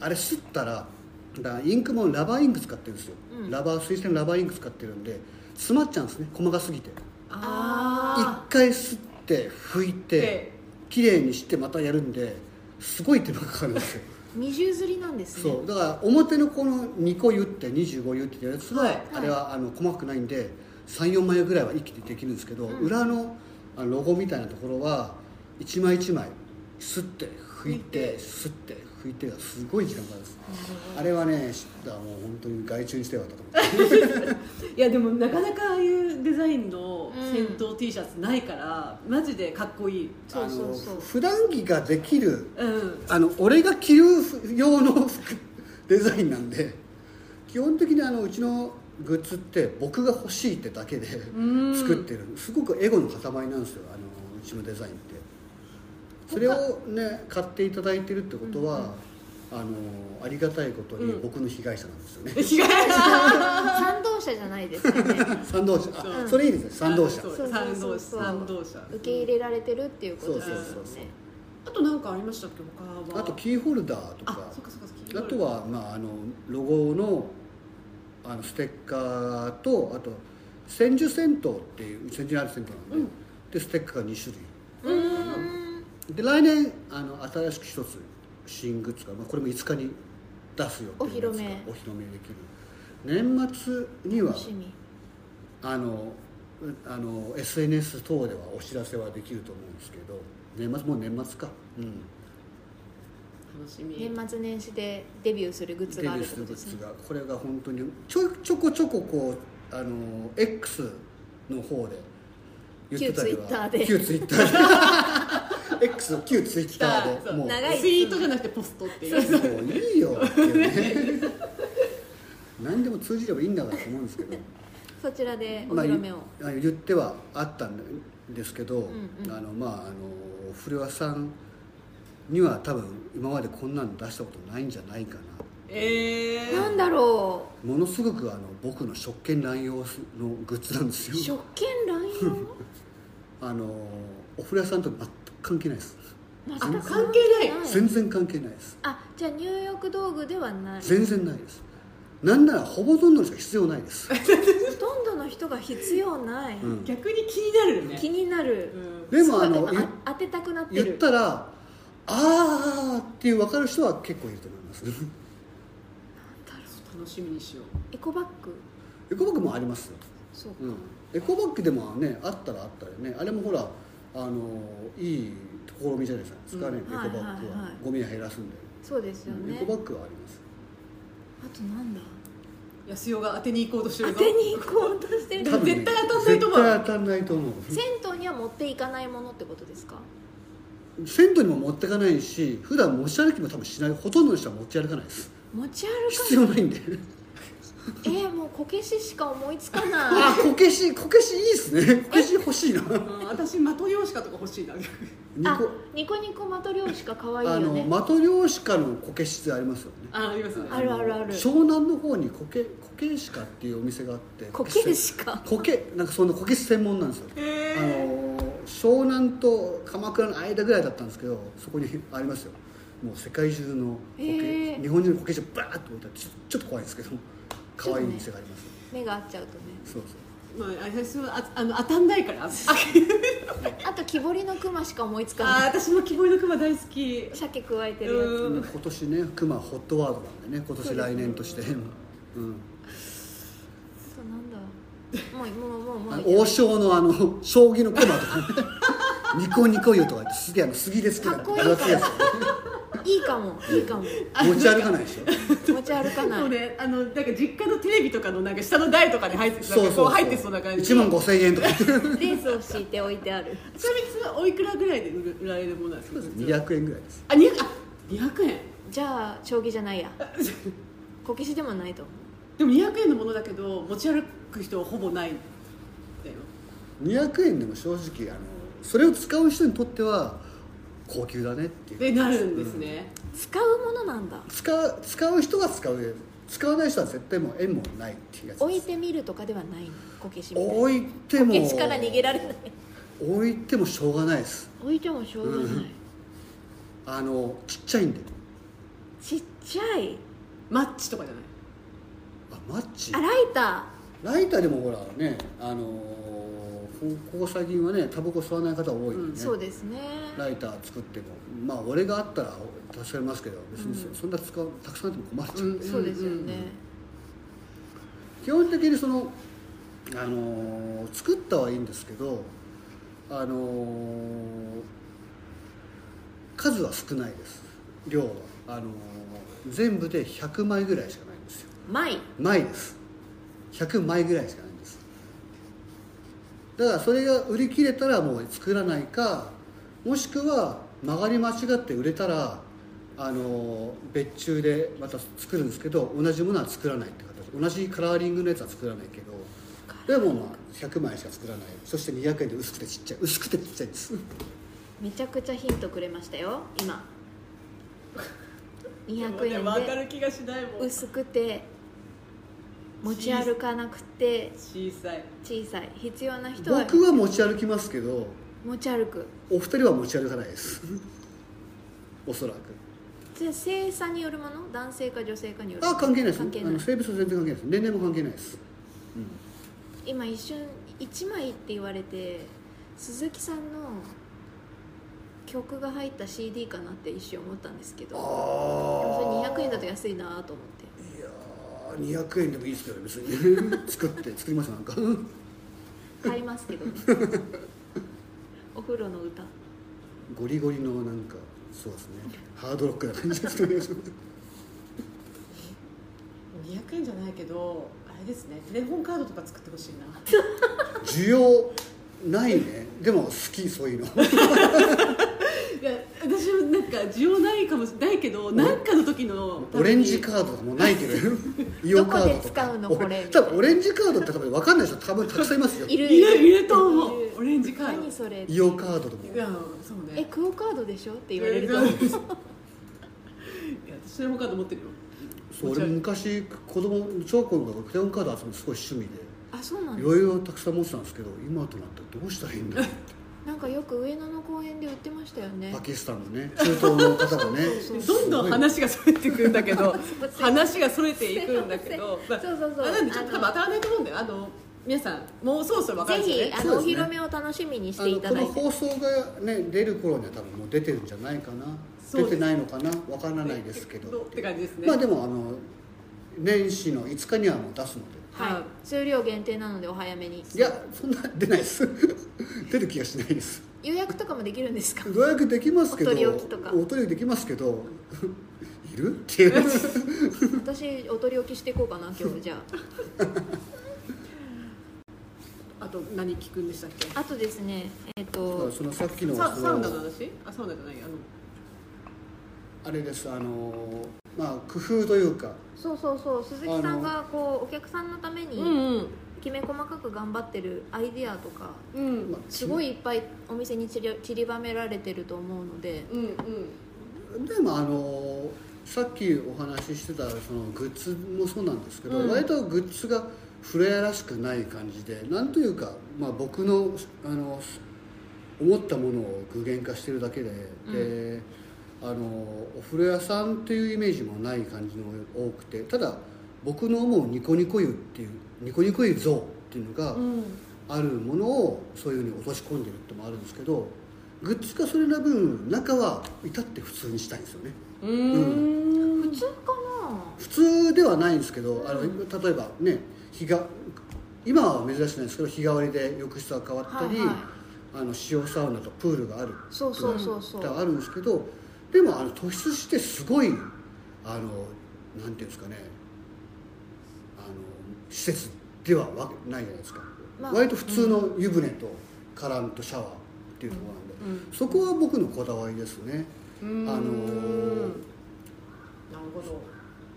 あれ吸ったらだインクもラバーインク使ってるんですよ、うん。ラバー水性ラバーインク使ってるんで詰まっちゃうんですね。細かすぎて。あ一回吸って拭いてで綺麗にしてまたやるんですごい手間がかかるんですよ。二重刷りなんですね。そう。だから表のこの2個言って25言ってやつは、はいあれはあの細かくないんで34枚ぐらいは一気にできるんですけど、うん。裏のロゴみたいなところは1枚1枚吸って拭いて。吸って拭いてがすごい時間かかるんです。あれはね知ったらもう本当に外注にしてよかったと思って いやでもなかなかああいうデザインのうん戦闘 T シャツないから、マジでかっこいい。そうそうそう。あの普段着ができるうん。あの俺が着る用の服デザインなんで基本的にあのうちのグッズって僕が欲しいってだけでん。作ってる。すごくエゴの塊なんですよあのうちのデザインってそれをね買っていただいてるってことは、あのありがたいことにうん。僕の被害者なんですよね、被害 賛同者じゃないですよね。賛同者。あ、それいいですね。賛同者。そう。そう賛同者。賛同者。受け入れられてるっていうことですよね。そうそうそうそう。あと何かありましたっけ他は。あとキーホルダーとあかそっかそっかそっかあとは、まあ、あのロゴのあのステッカーとあと千住銭湯っていう千住にある銭湯なんで,、うん。でステッカーが2種類で来年あの新しく一つ新グッズが、まあ、これも5日に出すよっていうやつがお披露目。お披露目できる。年末には楽しみ。あのうあの SNS 等ではお知らせはできると思うんですけど年末もう年末か。うん。楽しみ。年末年始でデビューするグッズがあるっデビューするグッてことですねズが。これが本当にちょちょこちょここうあの X の方で言ってたりは旧 Twitter で。旧 Twitter で X 旧 Twitter でそうもう。長い。ツイートじゃなくてポストっていう。もういいよ。っていうね。何でも通じればいいんだからと思うんですけど。そちらでおまあ披露目を、あ言ってはあったんですけど、んうん。あのまああの古谷さんには多分今までこんなの出したことないんじゃないかな。えー、なんだろものすごくあの僕の職権乱用のグッズなんですよ。う食券乱用？あのお風呂屋さんと関係ないです。全く。関係ない。全然関係ないです。あじゃあ入浴道具ではない。全然ないです。なんならほぼほとんどの人は必要ないです、ほとんどの人が必要ない、うん。逆に気になるよね。気になる、うん。でもあのすごい言あ当てたくなってる。言ったらあーっていう分かる人は結構いると思います。楽しみにしよう。エコバッグ？エコバッグもありますよ、そうか、うん、エコバッグでもねあったらあったらね。あれもほらあのいい試みじゃないですかね、うんエコバッグは,、はいはい。はいゴミを減らすんで、そうですよね。エコバッグはあります。あとなんだ安代が当てに行こうとしてるぞ。当てに行こうとしてる。絶対当たんないと思う。絶対当たんないと思う。銭湯には持っていかないものってことですか？銭湯にも持ってかないし普段持ち歩きも多分しない。ほとんどの人は持ち歩かないです。持ち歩必要ないんで。か えー、もうこけししか思いつかない。あこけしこけしいいっすね。こけし欲しいな。うん私的用紙かとか欲しいな。ニコ。ニコニコマトリョーシカ可愛いあのよね的漁師かのこけしってありますよね。あありますね。あるあるある。湘南の方にこけこけしかっていうお店があってこけしか。こけなんかそのこけし専門なんですよ。へあの湘南と鎌倉の間ぐらいだったんですけどそこにありますよ。もう世界中のこけ、へー。日本中のこけしをバーッと置いてあってちょちょっと怖いんですけど可愛い店があります、目が合っちゃうとね。そうそう。まあ、私はああの当たんないから。あ あと木彫りのクマしか思いつかあない。私も木彫りの熊大好き。鮭加えてるやつ。うん。今年ね熊ホットワードなんでね。今年来年として、うん、そうなんだ。もうもうもうもう。王将のあの将棋の駒とかね。ニコニコ湯とかってすげえあの杉で好きなかっこいい分厚いやいいかも。いいかも。つ持ち歩かないでしょ。持ち歩かなそういね。あのなんか実家のテレビとかのなんか下の台とかに入ってなんかこう入ってそうな感じ。1万5000円とか。レースを敷いて置いてある。ちなみにそれはおいくらぐらいで売られるものなんですか？200円ぐらいです。あ200あ200円。じゃあ将棋じゃないや。こけしでもないと思う。でも200円のものだけど持ち歩く人はほぼないんだよ。200円でも正直あのそれを使う人にとっては高級だねっていう。でなるんですね、使うものなんだ。使う使う人が使う使わない人は絶対もう縁もないっていうやつ置いてみるとかではないの？こけし置いてもこけしから逃げられない。置いてもしょうがないです。置いてもしょうがない、うん。あのちっちゃいんで。ちっちゃい？マッチとかじゃない？あマッチ？あライタライターでもほらねあのこここ最近はねタバコ吸わない方多いんでね、ーそうですね。ライター作っても。まあ俺があったら助かりますけど別にそ,、うん。な使うたくさんあっても困っちゃう、うんそうですよね、基本的にそのあのー作ったはいいんですけどあのー数は少ないです。量は。あのー全部で100枚ぐらいしかないんですよ。枚。枚です。100枚ぐらいしかだからそれが売り切れたらもう作らないかもしくは曲がり間違って売れたらあの別注でまた作るんですけど同じものは作らないって形。同じカラーリングのやつは作らないけどでもまあ100枚しか作らない。そして200円で薄くてちっちゃい。薄くてちっちゃいです。めちゃくちゃヒントくれましたよ。今。200でも分か円でる気がしないもん。薄くて持ち歩かなくて小さい。小さい。必要な人は僕は持ち歩きますけど持ち歩く。お二人は持ち歩かないです。おそらく。じゃあ性差によるもの？男性か女性かによる。あ関係ないです。関係ない。あの性別は全然関係ないです。年齢も関係ないです、今一瞬1枚って言われて鈴木さんの曲が入った CD かなって一瞬思ったんですけどでもあそれ200円だと安いなと思って200円でもいいですけど別に。作って作りましたなんか。買いますけど。ねお風呂の歌。ゴリゴリのなんかそうですね。ハードロックな感じですね。200円じゃないけどあれですね。テレフォンカードとか作ってほしいな。需要ないね。でも好きそういうの 私もなんか需要ないかもしれないけど何かの時のオレンジカードとかもないけど イオンカードとか。どこで使うのこれ？お多分オレンジカードって多分分かんない人多分たくさんいますよ。いるいる。いると思いうる。オレンジカード。何それイオンカードとかいやそうね。えクオカードでしょ？って言われると。いや私テレフォンカード持ってるよ。そう俺も昔子供小学校の頃クレヨンカード集めてすごい趣味で。あそうなんいですろいろたくさん持ってたんですけど今となったらどうしたらいいんだろうなんかよく上野の公園で売ってましたよね。パキスタンのね中東の方がね。そうそうどんどん話がそれていくんだけど話がそれていくんだけどませんそう。そうそうあなんでちょっと多分当たらないと思うんだよ。あの皆さんもうそろそろ分かるぜんです？よねひあの、お披露目を楽しみにしていただいて。放送がね出る頃には多分もう出てるんじゃないかな。そうです。出てないのかな？わからないですけど。って感じですね。まあでもあの年始の5日にはもう出すのではい、はい。数量限定なのでお早めに。いやそんな出ないです。出る気がしないです。予約とかもできるんですか？予約できますけどお取り置きとか。お取り置きできますけど いる？っていう私お取り置きしていこうかな今日じゃあ。と何聞くんでしたっけ？ああとですねえっ、とそのさっきのそのササウナの話？あサウナじゃないあのあれですあのまあ工夫というか。そうそうそう。鈴木さんがこうお客さんのためうんにうん。きめ細かく頑張ってるアイデアとかうん。まあすごいいっぱいお店に散り散りばめられてると思うので。うんうん。でもあのさっきお話ししてたそのグッズもそうなんですけど、うん。割とグッズがフレアらしくない感じでなんというか、まあ、僕のあの思ったものを具現化してるだけで、であのお風呂屋さんっていうイメージもない感じの多くてただ僕の思うニコニコ湯っていうニコニコ湯像っていうのがうん。あるものをそういうふうに落とし込んでるってのもあるんですけどグッズ化それな分中は至って普通にしたいんですよね。うーん。普通か普通ではないんですけどあの例えばね日が今は珍しくないですけど日替わりで浴室が変わったり、はいはい。あの塩サウナとプールがあるなそうそうそうそう、あるんですけどでもあの突出してすごいあのなんていうんですかね。あの施設ではわけないじゃないですか、まあ割と普通の湯船とカランとシャワーっていうところなんで、うん。そこは僕のこだわりですね。あのなるほど。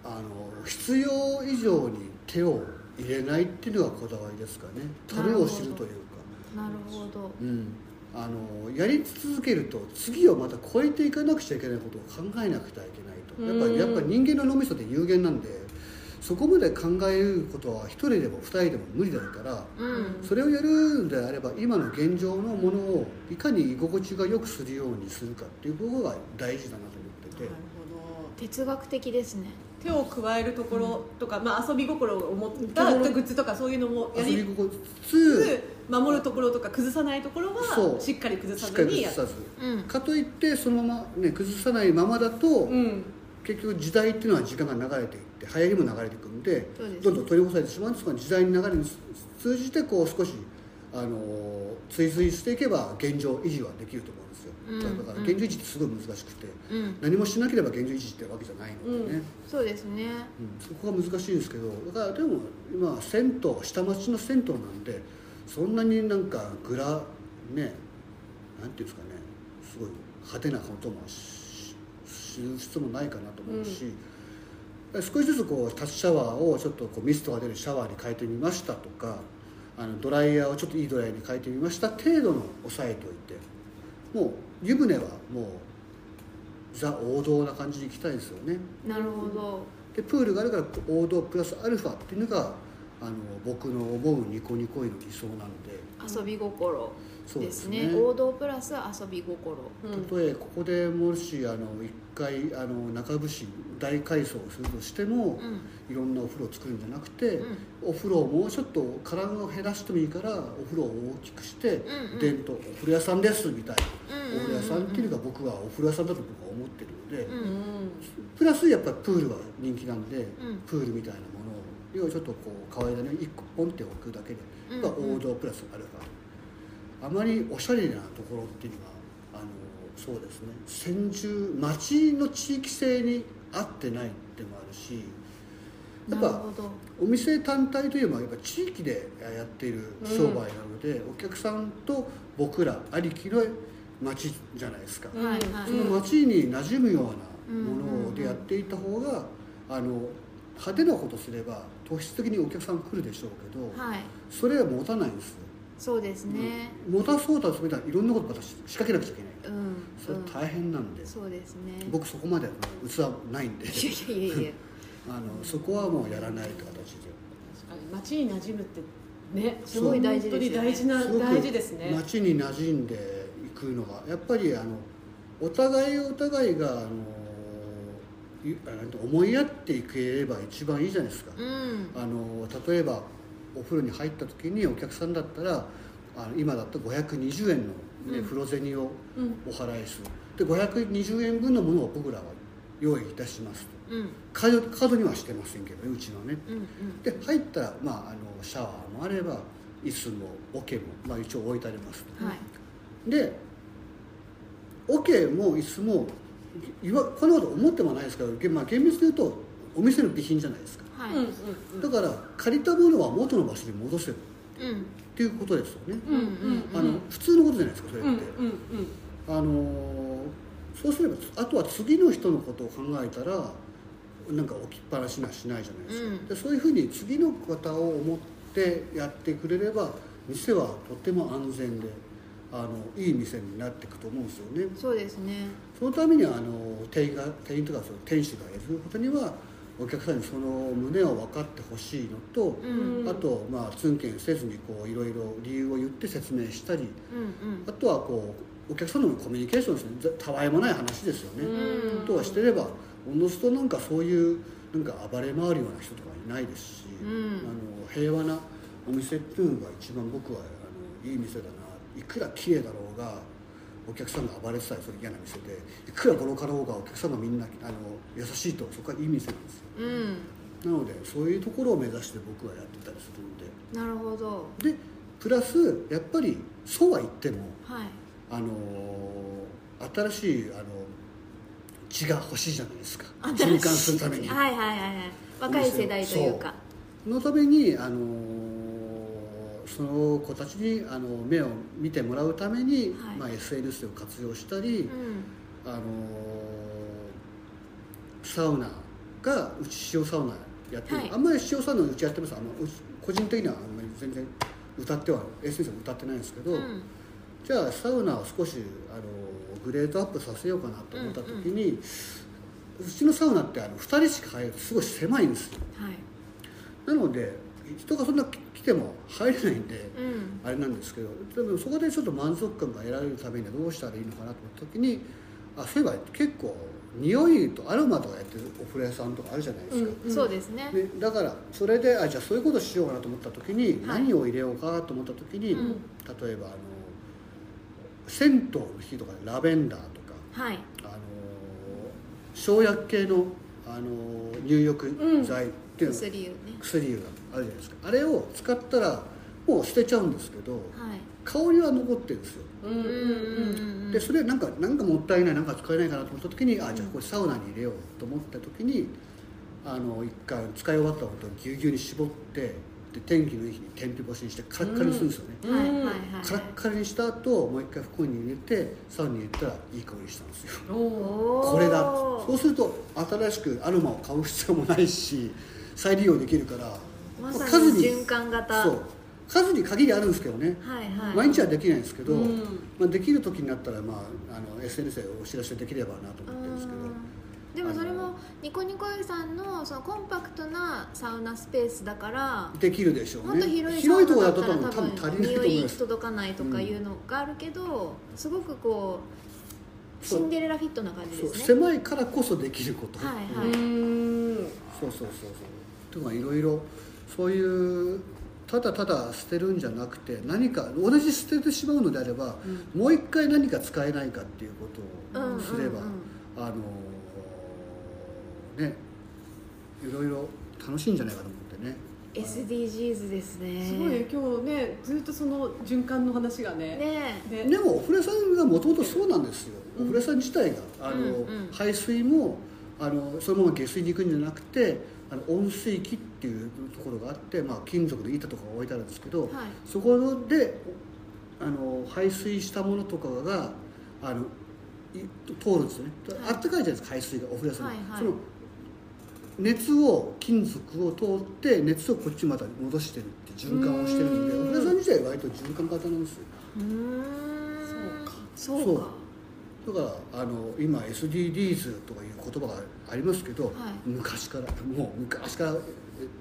あの必要以上に手を入れないっていうのがこだわりですかね。樽を知るというか。なるほど。うんあのやり続けると次をまた超えていかなくちゃいけないことを考えなくてはいけないと。やっぱやっぱり人間の脳みそって有限なんでそこまで考えることは一人でも二人でも無理だからうん。それをやるんであれば今の現状のものをいかに居心地が良くするようにするかっていうことが大事だなと思ってて。なるほど。哲学的ですね。手を加えるところとか、まあ、遊び心を持ったグッズとかそういうのもやり遊び心つつつ守るところとか崩さないところはしっかり崩さずにやるうんかといってそのまま、ね、崩さないままだと、うん。結局時代っていうのは時間が流れていって流行りも流れていくんでねどんどん取り押さえてしまうんですが時代の流れに通じてこう少しあの追随していけば現状維持はできると思うんですよ、うん。だから現状維持ってすごい難しくて、うん。何もしなければ現状維持ってわけじゃないのでね、そうですね。うん。そこが難しいんですけどだからでも今銭湯下町の銭湯なんでそんなになんかグラねなんていうんですかねすごい派手なこともしする必要もないかなと思うし、少しずつこうタッチシャワーをちょっとこうミストが出るシャワーに変えてみましたとかあのドライヤーをちょっといいドライヤーに変えてみました程度の抑えておいてもう湯船はもうザ王道な感じに行きたいですよね。なるほどでプールがあるから王道プラスアルファっていうのがあの僕の思うニコニコへの理想なので。遊び心そうでですすね。ね王道プラス遊び心。うん。たとえここでもしあの一回あの中節大改装をするとしても、うん。いろんなお風呂を作るんじゃなくて、うん。お風呂をもうちょっと体を減らしてもいいからお風呂を大きくして、うんうん。伝統お風呂屋さんですみたいな、うんうんお風呂屋さんっていうのが僕はお風呂屋さんだと僕は思ってるので、うん。うんプラスやっぱりプールが人気なんで、んプールみたいなものをちょっとこう可愛いだね1個ポンって置くだけで、うんが王道プラスアルファ。あまりおしゃれなところっていうのはあのそうですね。先住町の地域性に合ってないってのもあるしやっぱお店単体というよりもやっぱ地域でやっている商売なので、お客さんと僕らありきの町じゃないですか、うんはいはい。その街に馴染むようなものでやっていた方が、あの派手なことすれば突出的にお客さん来るでしょうけど、はい。それは持たないんですよ、そうですね。持たそうとするといろんなことまた仕掛けなくちゃいけない。うんそれ大変なんで、そうですね。僕そこまで器ないんで。いやいやいや あのそこはもうやらないって形で。確かに街に馴染むってねすごい大事ですよね。本当に大事な大事ですね。街に馴染んでいくのがやっぱりあのお互いお互いがあの思いやっていければ一番いいじゃないですか、うん。あの例えばお風呂に入った時にお客さんだったらあの今だったら520円の、ねうん。風呂銭をうんお払いする。で520円分のものを僕らは用意いたしますと。うん。カードカードにはしてませんけどねうちはね。うんうん。で入ったら、まあ、あのシャワーもあれば椅子も桶も、まあ、一応置いてありますと。はい。で桶も椅子もこんなこと思ってもないですから、まあ、厳密に言うとお店の備品じゃないですか。はい。うんうんうん。だから借りたものは元の場所に戻せるうんっていうことですよね、うんうんあの普通のことじゃないですかそれって、うんうんうん。あのーそうすればあとは次の人のことを考えたらなんか置きっぱなしにはしないじゃないですか、うん。でそういうふうに次の方を思ってやってくれれば店はとても安全であのいい店になっていくと思うんですよね。そうですねそのためにあの店員が店員とかその店主がやることにはお客さんにその旨を分かってほしいのと、うん。あとまあツンケンせずにこういろいろ理由を言って説明したりうんうん。あとはこうお客さんとのコミュニケーションですね。ぜたわいもない話ですよね、うん。あとはしてればおのずとなんかそういうなんか暴れ回るような人とかいないですし、うん。あの平和なお店っていうのが一番僕はあのいい店だな。いくら綺麗だろうがお客さんが暴れてたりする嫌な店でいくらボロかろうがお客さんがみんなあの優しいとそこはいい店なんですよ。うん。なのでそういうところを目指して僕はやってたりするんで。なるほど。でプラスやっぱりそうは言ってもはい。あの新しいあの血が欲しいじゃないですか。循環するために、はいはいはいはい。若い世代というか。そのためにあのその子たちにあの目を見てもらうために、はい。まあ、SNS を活用したり、うん。あのサウナがうち塩サウナやってる、はい。あんまり塩サウナうちやってますあの個人的にはあんまり全然歌っては SNS は歌ってないんですけど、うん。じゃあサウナを少しあのグレードアップさせようかなと思った時に、うちのサウナってあの2人しか入るとすごい狭いんですよ。はい。なので人がそんな来ても入れないんで、うん。あれなんですけどでもそこでちょっと満足感が得られるためにはどうしたらいいのかなと思った時にあそういえば結構匂いとアロマとかやってるお風呂屋さんとかあるじゃないですか、うんそうですね。ね、だからそれであじゃあそういうことしようかなと思った時に、はい。何を入れようかと思った時に、うん。例えばあの銭湯の日とかでラベンダーとかはい。あの生薬系のあの入浴剤っていうの、薬湯ね。薬油があるじゃないですか。あれを使ったらもう捨てちゃうんですけどはい。香りは残ってるんですよ。うんうんうんうんうん。でそれなんかなんかもったいないなんか使えないかなと思った時にあじゃあこれサウナに入れようと思った時にあの一回使い終わったことをぎゅうぎゅうに絞ってで天気のいい日に天日干しにしてカラッカラにするんですよね、はいはいはいカラッカラにした後もう一回袋に入れてサウナに入れたらいい香りしたんですよ。これだ。そうすると新しくアロマを買う必要もないし再利用できるからまさ数にに循環型。そう。数に限りあるんですけどね、はいはい。毎日はできないんですけど、うん。まあ、できる時になったら、まあ、あの SNS でお知らせできればなと思ってるんですけど。うんでもそれもニコニコ湯さんのそのコンパクトなサウナスペースだからできるでしょうね。もっと広いところだったら多だと多分足分りないと思います。届かないとかいうのがあるけどすごくこうシンデレラフィットな感じですね。狭いからこそできること、はい。うん。そうそうそうそう。とかいろいろそういうただただ捨てるんじゃなくて何か同じ捨ててしまうのであれば、もう一回何か使えないかっていうことをすれば、うんうん。あのねいろいろ楽しいんじゃないかと思ってね。SDGs ですね。すごいね今日ねずっとその循環の話がね。ね。ででもお風呂屋さんがもともとそうなんですよ、うん。お風呂屋さん自体があの、うんうん。排水もあのそのまま下水に行くんじゃなくてあの温水器っていうところがあって、まあ、金属の板とかが置いてあるんですけど、はい。そこであの排水したものとかがあのい通るんですよね、はい。あったかいじゃないですか排水がお風呂屋さん、はいはい。その熱を金属を通って熱をこっちまた戻してるって循環をしてるんでお風呂屋さん自体は割と循環型なんですよ。そうか。そう。か。だからあの今 SDGs とかいう言葉がありますけど、はい。昔からもう昔からえ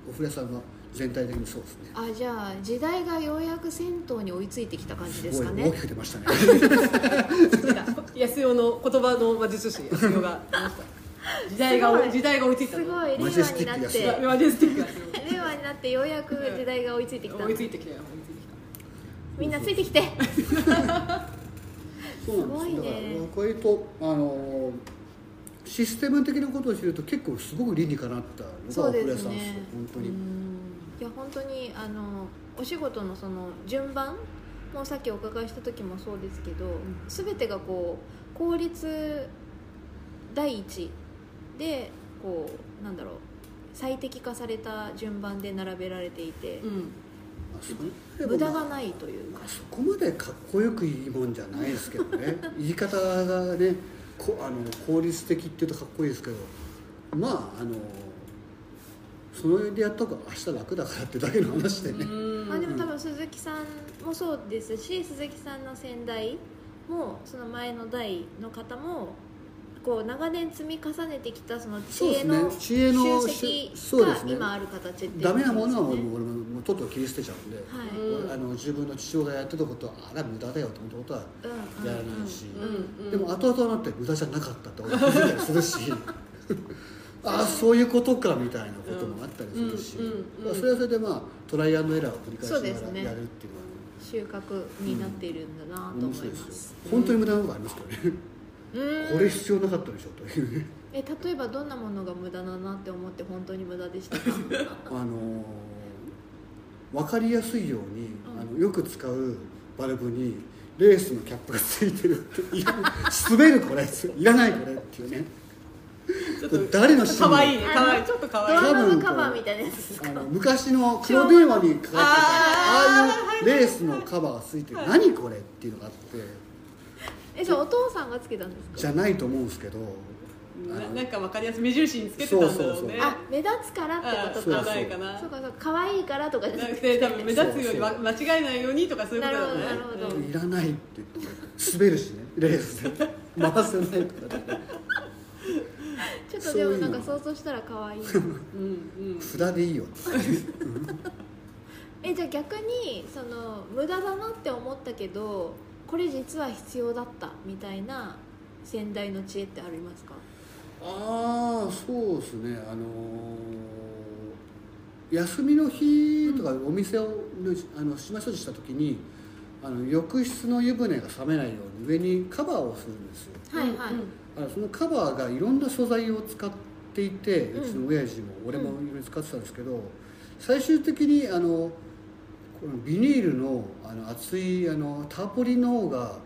お風呂屋さんは全体的にそうですね。あじゃあ時代がようやく銭湯に追いついてきた感じですかね。ごい大きく出ましたね。安代の言葉の魔術師安代が。時代が時代が追いついたすごい令和になって。令和になってようやく時代が追いついてきた。追いついてきたよみんなついてきて。そうなんですすごいね。だから割とあのシステム的なことを知ると結構すごく理にかなったのそうですね。がお風呂屋さんですよ本当に、いや本当にあのお仕事のその順番もさっきお伺いした時もそうですけど、ん全てがこう効率第一でこうなんだろう最適化された順番で並べられていて、うん。まあ無駄がないというか。まあ、そこまでかっこよくいいもんじゃないですけどね。言い方がねこあの効率的っていうとかっこいいですけどまああのそのでやった方が明日楽だからってだけの話でね、うん。まあ、でも多分鈴木さんもそうですし鈴木さんの先代もその前の代の方もこう長年積み重ねてきたその知恵の集積がそうですね。今ある形っていうダメなものは俺ももうとっとと切り捨てちゃうんで、はい。うんあの自分の父親がやってたことはあれは無駄だよと思ったことはうん。うんやらないし、うん。うん。でも後々になって無駄じゃなかったって俺気づいたりするし ああそういうことかみたいなこともあったりするし、うんうんうんうんそれはそれでまあトライアンドエラーを繰り返しながらやるっていうのは収穫になっているんだなと面思います。すよ本当に無駄なことありますからね、うん。これ必要なかったでしょというね。え例えばどんなものが無駄だなって思って本当に無駄でしたか？あの分かりやすいように、あのよく使うバルブにレースのキャップがついてるっていや滑るこれいらないこれっていうね。ちょっと誰の趣味可愛いね。可愛い。ちょっと可ド愛い。ラマの多分カバーみたいなやつですか？あの昔の黒電話にかかってたああいうレースのカバーがついてる。何これっていうのがあって。えじゃあお父さんがつけたんですか？じゃないと思うんですけどななんかわかりやすい目印につけてたんだろうね。そうそうそう。あ目立つからってことそうかじゃな。いかなそう。かそうか可愛いからとかじゃなくなくて多て分目立つようにわ間違えないようにとかそういうことだよね。なるほどなるほど。いらないって言って。滑るしね。レースで。回せないとかでちょっとでもなんか想像したら可愛いうんうん。札でいいよえじゃあ逆にその無駄だなって思ったけどこれ実は必要だったみたいな先代の知恵ってありますか？ああそうですね。あのー休みの日とかお店をあの島掃除した時にあの浴室の湯船が冷めないように上にカバーをするんですよ。はいはい、あのそのカバーがいろんな素材を使っていて、ううんちの親父も俺もいろいろ使ってたんですけど、最終的にあのこのビニールのあの厚いあのターポリンの方が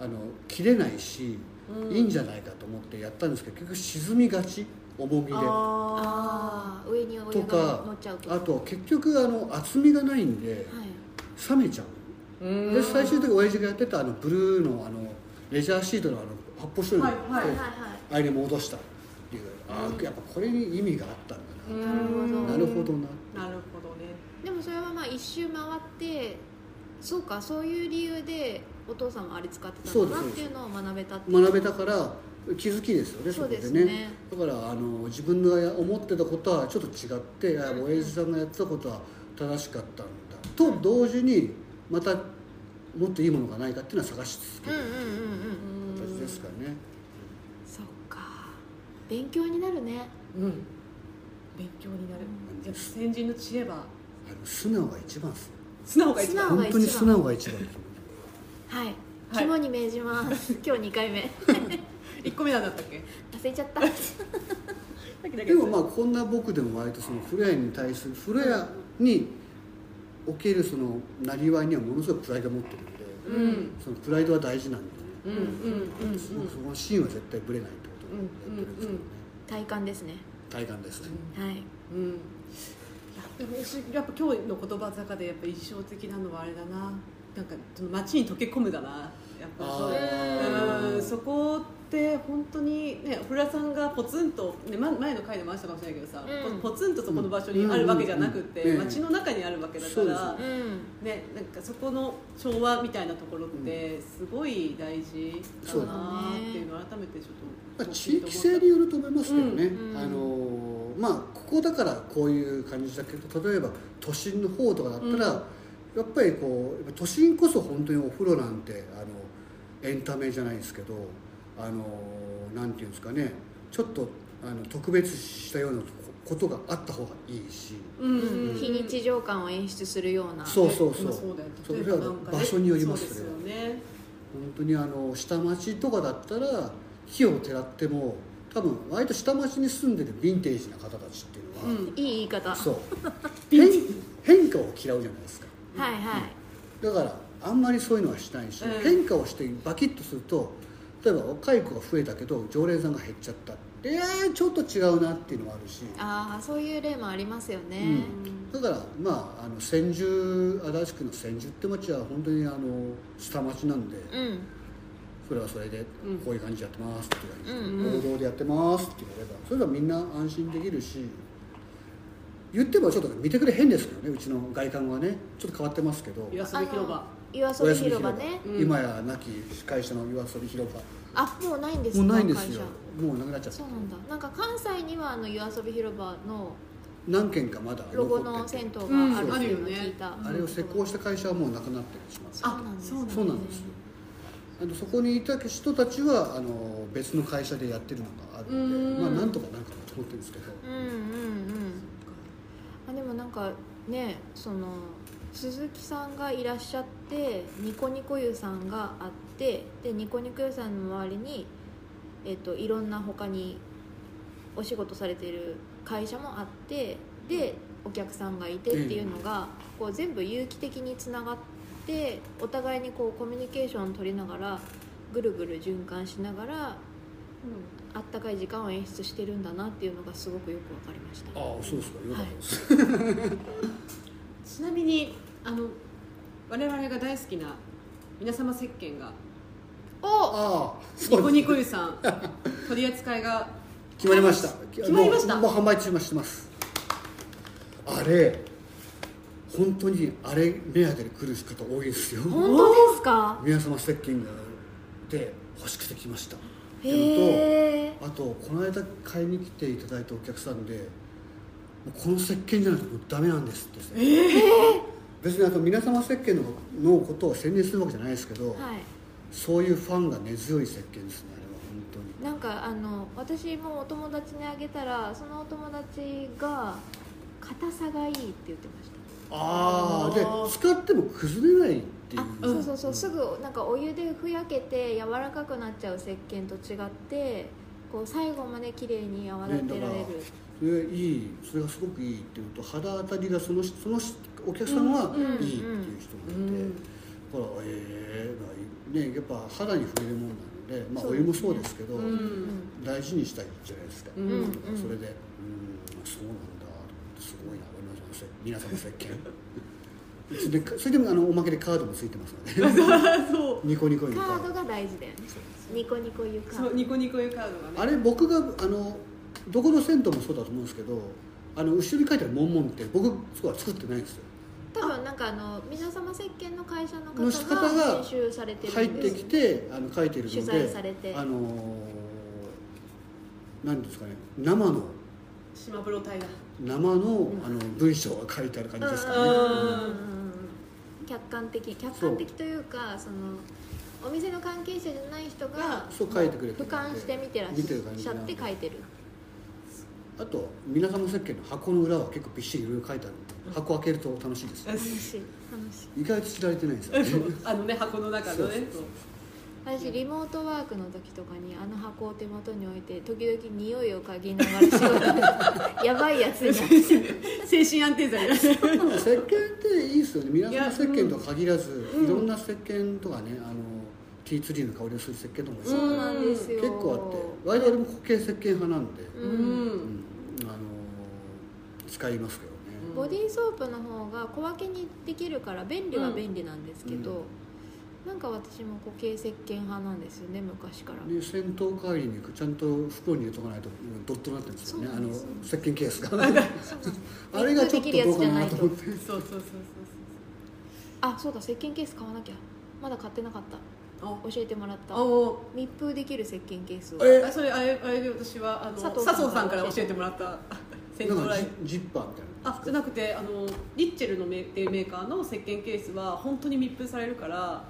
あの切れないし、うんいいんじゃないかと思ってやったんですけど結局沈みがち重みで。あああ上に親とかあと結局あの厚みがないんではい。冷めちゃう。で最終的に親父がやってたあのブルーのあのレジャーシートのあの発泡スチロールをはいはいはいはい。あれに戻したっていう。ああやっぱこれに意味があったんだうん。な、なるほどな。なるほどね。でもそれはまあ一周回ってそうかそういう理由でお父さんはあれ使ってたんだなっていうのを学べたっていう。学べたから気づきですよねそうですこでね。だからあの自分が思ってたことはちょっと違ってあ親父さんがやってたことは正しかったんだと同時にまたもっといいものがないかっていうのは探し続けるうんうんうんうん形ですからね。そっか。勉強になるね。うん。勉強になる。じゃあ先人の知恵は。素直が一番です。素直が一番。本当に素直が一番ですはい。はい。肝に銘じます。今日2回目。1個目なんだったっけ？忘れちゃった。でもまあこんな僕でも割とそのフレアに対するフレアにおけるそのなりわいにはものすごいプライドを持ってるんで、うん。そのプライドは大事なんでね、うんうんうんうん。そのその芯は絶対ぶれないってことをやってるんですけどね、体感ですね。体感ですね、はい。うん。やっぱしやっぱ今日の言葉坂でやっぱ印象的なのはあれだななんかその街に溶け込むだな。やっぱ。そうん。そこって本当にね古田さんがポツンと、ね、ま前の回でも話したかもしれないけどさ、うん。ポツンとそこの場所にあるわけじゃなくて、うんうんうん。街の中にあるわけだから、でうん。ね、なんかそこの調和みたいなところってすごい大事だなっていうのを改めてちょっとまあ、地域性によると思いますけどね、うんあのまあここだからこういう感じだけど例えば都心の方とかだったら、うんやっぱりこう都心こそ本当にお風呂なんてあのエンタメじゃないですけどあのなんていうんですかねちょっとあの特別したようなこことがあった方がいいし。うんうん非日常感を演出するような。そうそうそう。まあそうだよそれは場所によりますそうですよね。本当にあの下町とかだったら火をてらっても多分割と下町に住んでるヴィンテージな方たちっていうのは、うん。いい言い方。そう。変 変化を嫌うじゃないですかはいはい。だからあんまりそういうのはしないし、うん。変化をしてバキッとすると例えば若い子が増えたけど常連さんが減っちゃった。いやーちょっと違うなっていうのもあるし、ああそういう例もありますよね、だからまああの千住足立区の千住って町は本当にあの下町なんで、うん。それはそれでうん。こういう感じでやってますって言われて、うんうん。報道でやってますって言われればそれはみんな安心できるし言ってもちょっと見てくれ変ですけどねうちの外観はね。ちょっと変わってますけど。夜遊び広場岩遊び広場ね。うん。今や亡き会社の夜遊び広場。あもうないんですかもうないんですよ。会もうなくなっちゃった。社そうなんだ。なんか関西にはあの夜遊び広場の何軒かまだロゴの銭湯があるっていうのをうん聞いた、あれを施工した会社はもうなくなってしまったそうなんですあそうなんですよ。あのそこにいた人たちはあの別の会社でやってるのがあるんでまあなんとかなんかなと思ってるんですけど。うんうんうんあでもなんかねその鈴木さんがいらっしゃってニコニコ湯さんがあってでニコニコ湯さんの周りに、えっといろんな他にお仕事されている会社もあってでお客さんがいてっていうのが、こう全部有機的につながってお互いにこうコミュニケーションを取りながらぐるぐる循環しながらあったかい時間を演出してるんだなっていうのがすごくよく分かりました。ああそうですか。よかったです、ちなみにあの我々が大好きな皆様石鹸がおニコニコ湯さん取り扱いが決まりました。決まりました。もうもう販売中もしてます。あれ本当にあれ目当てで来る方多いですよ。本当ですか？皆様石鹸がで欲しくて来ましたっていうのとあとこの間買いに来ていただいたお客さんでもうこの石鹸じゃないともうダメなんですってえ別にあと皆様石鹸ののことを宣伝するわけじゃないですけど、はい。そういうファンが根強い石鹸ですねあれは本当に。なんかあの私もお友達にあげたらそのお友達が硬さがいいって言ってました。ああで使っても崩れないっていう。あそうそうそう。すぐなんかお湯でふやけて柔らかくなっちゃう石鹸と違ってこう最後まで綺麗に泡立てられる、それいい。それがすごくいいっていうのと肌当たりがそのそのお客さんはいいっていう人がいて、うんだからええねやっぱ肌に触れるものなので、まあ、お湯もそうですけど、うん大事にしたいじゃないですか、うんそれでうんそうなんだすごいな皆様の石鹸それでそれでもあのおまけでカードもついてますので。そう。ニコニコに。カードが大事だよねニコニコ湯カード。そうニコニコ湯カードがね。あれ僕があのどこの銭湯もそうだと思うんですけどあの後ろに書いてある「モンモン」って僕そこは作ってないんですよ。多分なんかあの皆様石鹸の会社のの方方がが編集されて入ってるんですきてあの書いてるので取材されて。あの何ですかね生の。島風呂隊だ生の,、あの文章が書いてある感じですかね、うん客観的客観的というかそのお店の関係者じゃない人がそう書いてくれてる。俯瞰して見てらっしゃって書いてる。あと皆様石鹸の箱の裏は結構びっしりいろいろ書いてある。んで箱開けると楽しいです。楽しい楽しい。意外と知られてないんですよね。あのね箱の中のねそう私リモートワークの時とかにあの箱を手元に置いて時々匂いを嗅ぎながら仕事。やばいやつになって精神安定剤。だ石鹸っていいですよね。皆いや様石鹸と限らず、うん。いろんな石鹸とかねあのティーツリーの香りをする石鹸とかもそうなんですよ。結構あって割と俺も固形石鹸派なんで、ううん。うん。あの使いますけどね、ボディーソープの方が小分けにできるから便利は便利なんですけど、うんなんか私も固形石鹸派なんですよね昔から、で銭湯帰りにちゃんと袋に入れとかないとうんドットになってるんですよね。あの石鹸ケースが。あれがちょっとどうかなと思って。そうそうそうそうあそうだ石鹸ケース買わなきゃ。まだ買ってなかった。そう教えてもらった。密封できる石鹸ケースを。え？あそれあれあれで私はあの佐佐藤さん藤さんから教えてもらった。銭なんか湯ライジジッパーみたいなあじゃなくてあのリッチェルのメメーカーの石鹸ケースは本当に密封されるから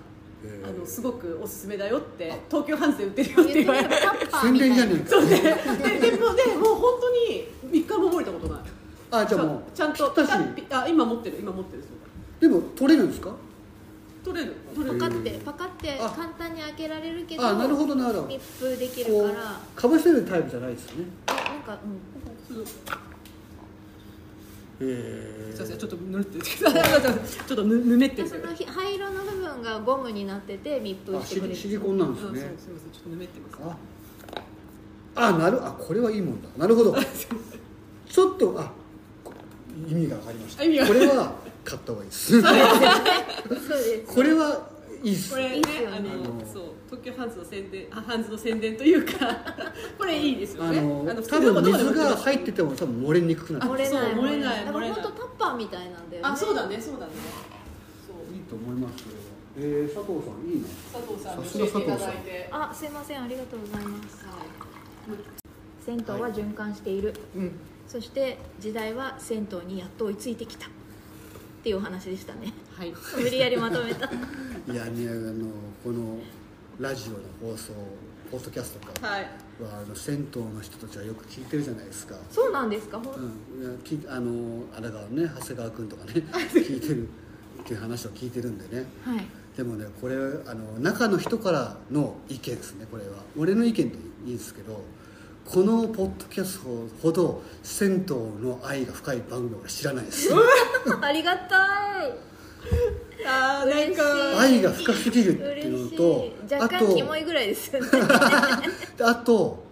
あのすごくおすすめだよって東急ハンズで売ってるよって言われて。宣伝じゃねえか。そうね。ででもでもう本当に3日も覚えたことない。あじゃあもうちゃんとあ今持ってる今持ってるそう。でも取れるんですか？取れる。取れる。パカってパカってあ。簡単に開けられるけどあなるほどなるほど。密封できるから。かぶせるタイプじゃないですよね。なんかうんそうへすいませんちょっとぬるってちょっとぬぬめってそのひ灰色の部分がゴムになってて密封あしてくれるシリシリコンなんですうんそうすいねませんちょっとぬめってますああなるあこれはいいもんだ。なるほど。ちょっとあこ意味が分かりました。これは買った方がいい。です そうです。これはいいっすこれねいいっすよね。あのあのそう東京ハンズの宣伝あハンズの宣伝というか これいいですよね。あの普通多分水が入ってても多分漏れにくくなって漏れない。そう漏れないだから漏れない。本当タッパーみたいなんだよね。あそうだねそうだね。そう。いいと思います。けどえー、佐藤さんいいな佐藤さんに教えていただいて。あすいませんありがとうございます。は銭湯は循環している、いうん。そして時代は銭湯にやっと追いついてきたっていうお話でしたね。はい。無理やりまとめた。いやねあのこのラジオの放送ポッドキャストかはい。はあの銭湯の人たちはよく聞いてるじゃないですか。そうなんですか？ほん。うん、あのあれがね長谷川君とかね聞いてるっていう話を聞いてるんでね。はい。でもねこれあの中の人からの意見ですねこれは。俺の意見でいいんですけどこのポッドキャストほど銭湯の愛が深い番組は知らないです。ありがたい。あーなんか愛が深すぎるっていうのとい。若干キモいぐらいですよね。あと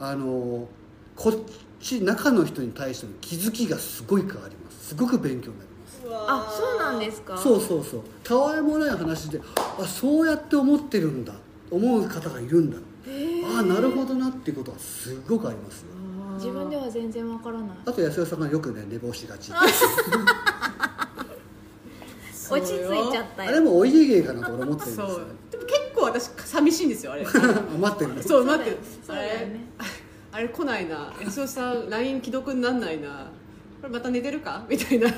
あのこっち中の人に対しての気づきがすごい変わります。すごく勉強になります。あそうなんですか？そうそうそう。たわいもない話であそうやって思ってるんだ。思う方がいるんだああなるほどなっていうことはすごくありますよ自分では全然わからない。あと安代さんがよくね寝坊しがち。落ち着いちゃったよ。あれもお家芸かなと俺思ってるんですよ。そう。でも結構私寂しいんですよあれ。あ 待ってるのそう待ってる。そうだよね。あれあれ来ないな。安代さん LINE 既読になんないな。これまた寝てるか？みたいな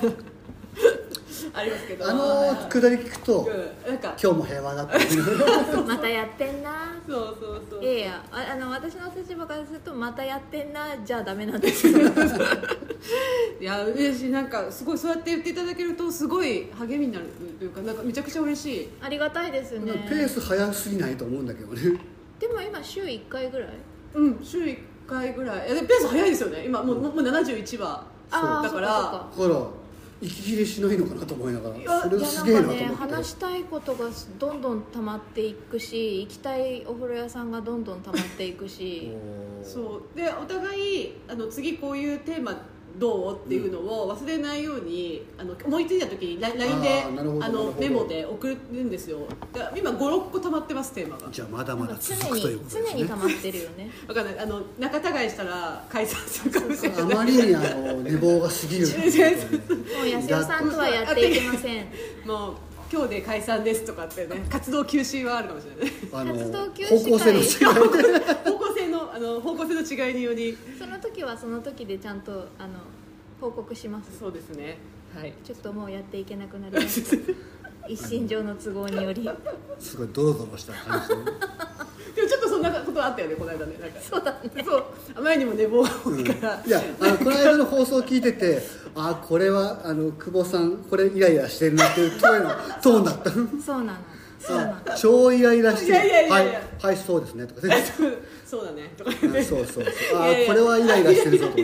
ありますけど。あのくだり聞くとうん。なんか。今日も平和だった またやってんな。そうそうそう。いやいやああの私の立場からするとまたやってんなじゃあダメなんです。よ いや嬉しい。なんかすごいそうやって言っていただけるとすごい励みになるというかなんかめちゃくちゃ嬉しい。ありがたいですね。ペース早すぎないと思うんだけどね。でも今週1回ぐらい？うん週1回ぐらい。いやでもペース早いですよね。今もうもうもう71話ああだから。そっかそっか。だから息切れしないのかなと思いながらそれいやがすげえなとなんかね思って話したいことがどんどん溜まっていくし行きたいお風呂屋さんがどんどん溜まっていくし。そう。でお互いあの次こういうテーマどうっていうのを忘れないようにあの思いついた時に LINE であのメモで送るんですよ。今56個溜まってますテーマが。じゃあまだまだ続くというにことですね。常に溜まってるよね。わかんない。あの仲違いしたら解散するかもしれない。あ まりにあの寝坊が過ぎる。もう安代さんとはやっていけません。もう今日で解散ですとかってね活動休止はあるかもしれない。あの活動休止方向性の違い。で 方向性のあの方向性の違いにより。その時はその時でちゃんとあの報告します。そうですね。はい。ちょっともうやっていけなくなりました。一身上の都合により。すごいドロドロした感じ でもちょっとそんなことあったよねこの間ね。なんか。そうだね。そう。あまりにも寝坊が多いから、いやあのこの間の放送を聞いててあこれはあの久保さんこれイライラしてるなっていうトーントーンだった。そうなの超イライラしてはい。はいそうですね。とか。ね そうだね。とかそうそうそう。あこれはイライラしてるぞとか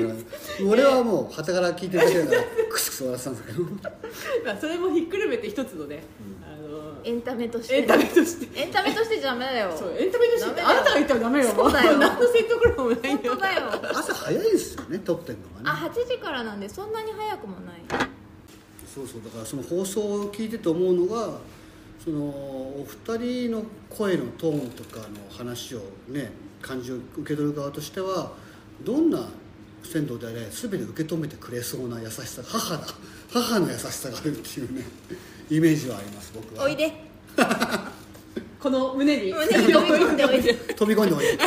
俺はもう旗から聞いてるだけだからクスクス笑ってたんですけど。まあそれもひっくるめて一つのね、あのエンタメとして。エンタメとして。エンタメとしてじゃダメだよ。そうエンタメとして。あなたが言ったらダメよそうだよ。も何の説得力もないよ。本当だよ。朝早いですよね撮ってんのがね。あ8時からなんでそんなに早くもない。そうそうだからその放送を聞いてて思うのがそのお二人の声のトーンとかの話をね感じを受け取る側としてはどんな鮮度であれ全て受け止めてくれそうな優しさ母だ母の優しさがあるっていうねイメージはあります僕は。おいで。この胸に。胸に飛び込んでおいで。飛び込んでおいで。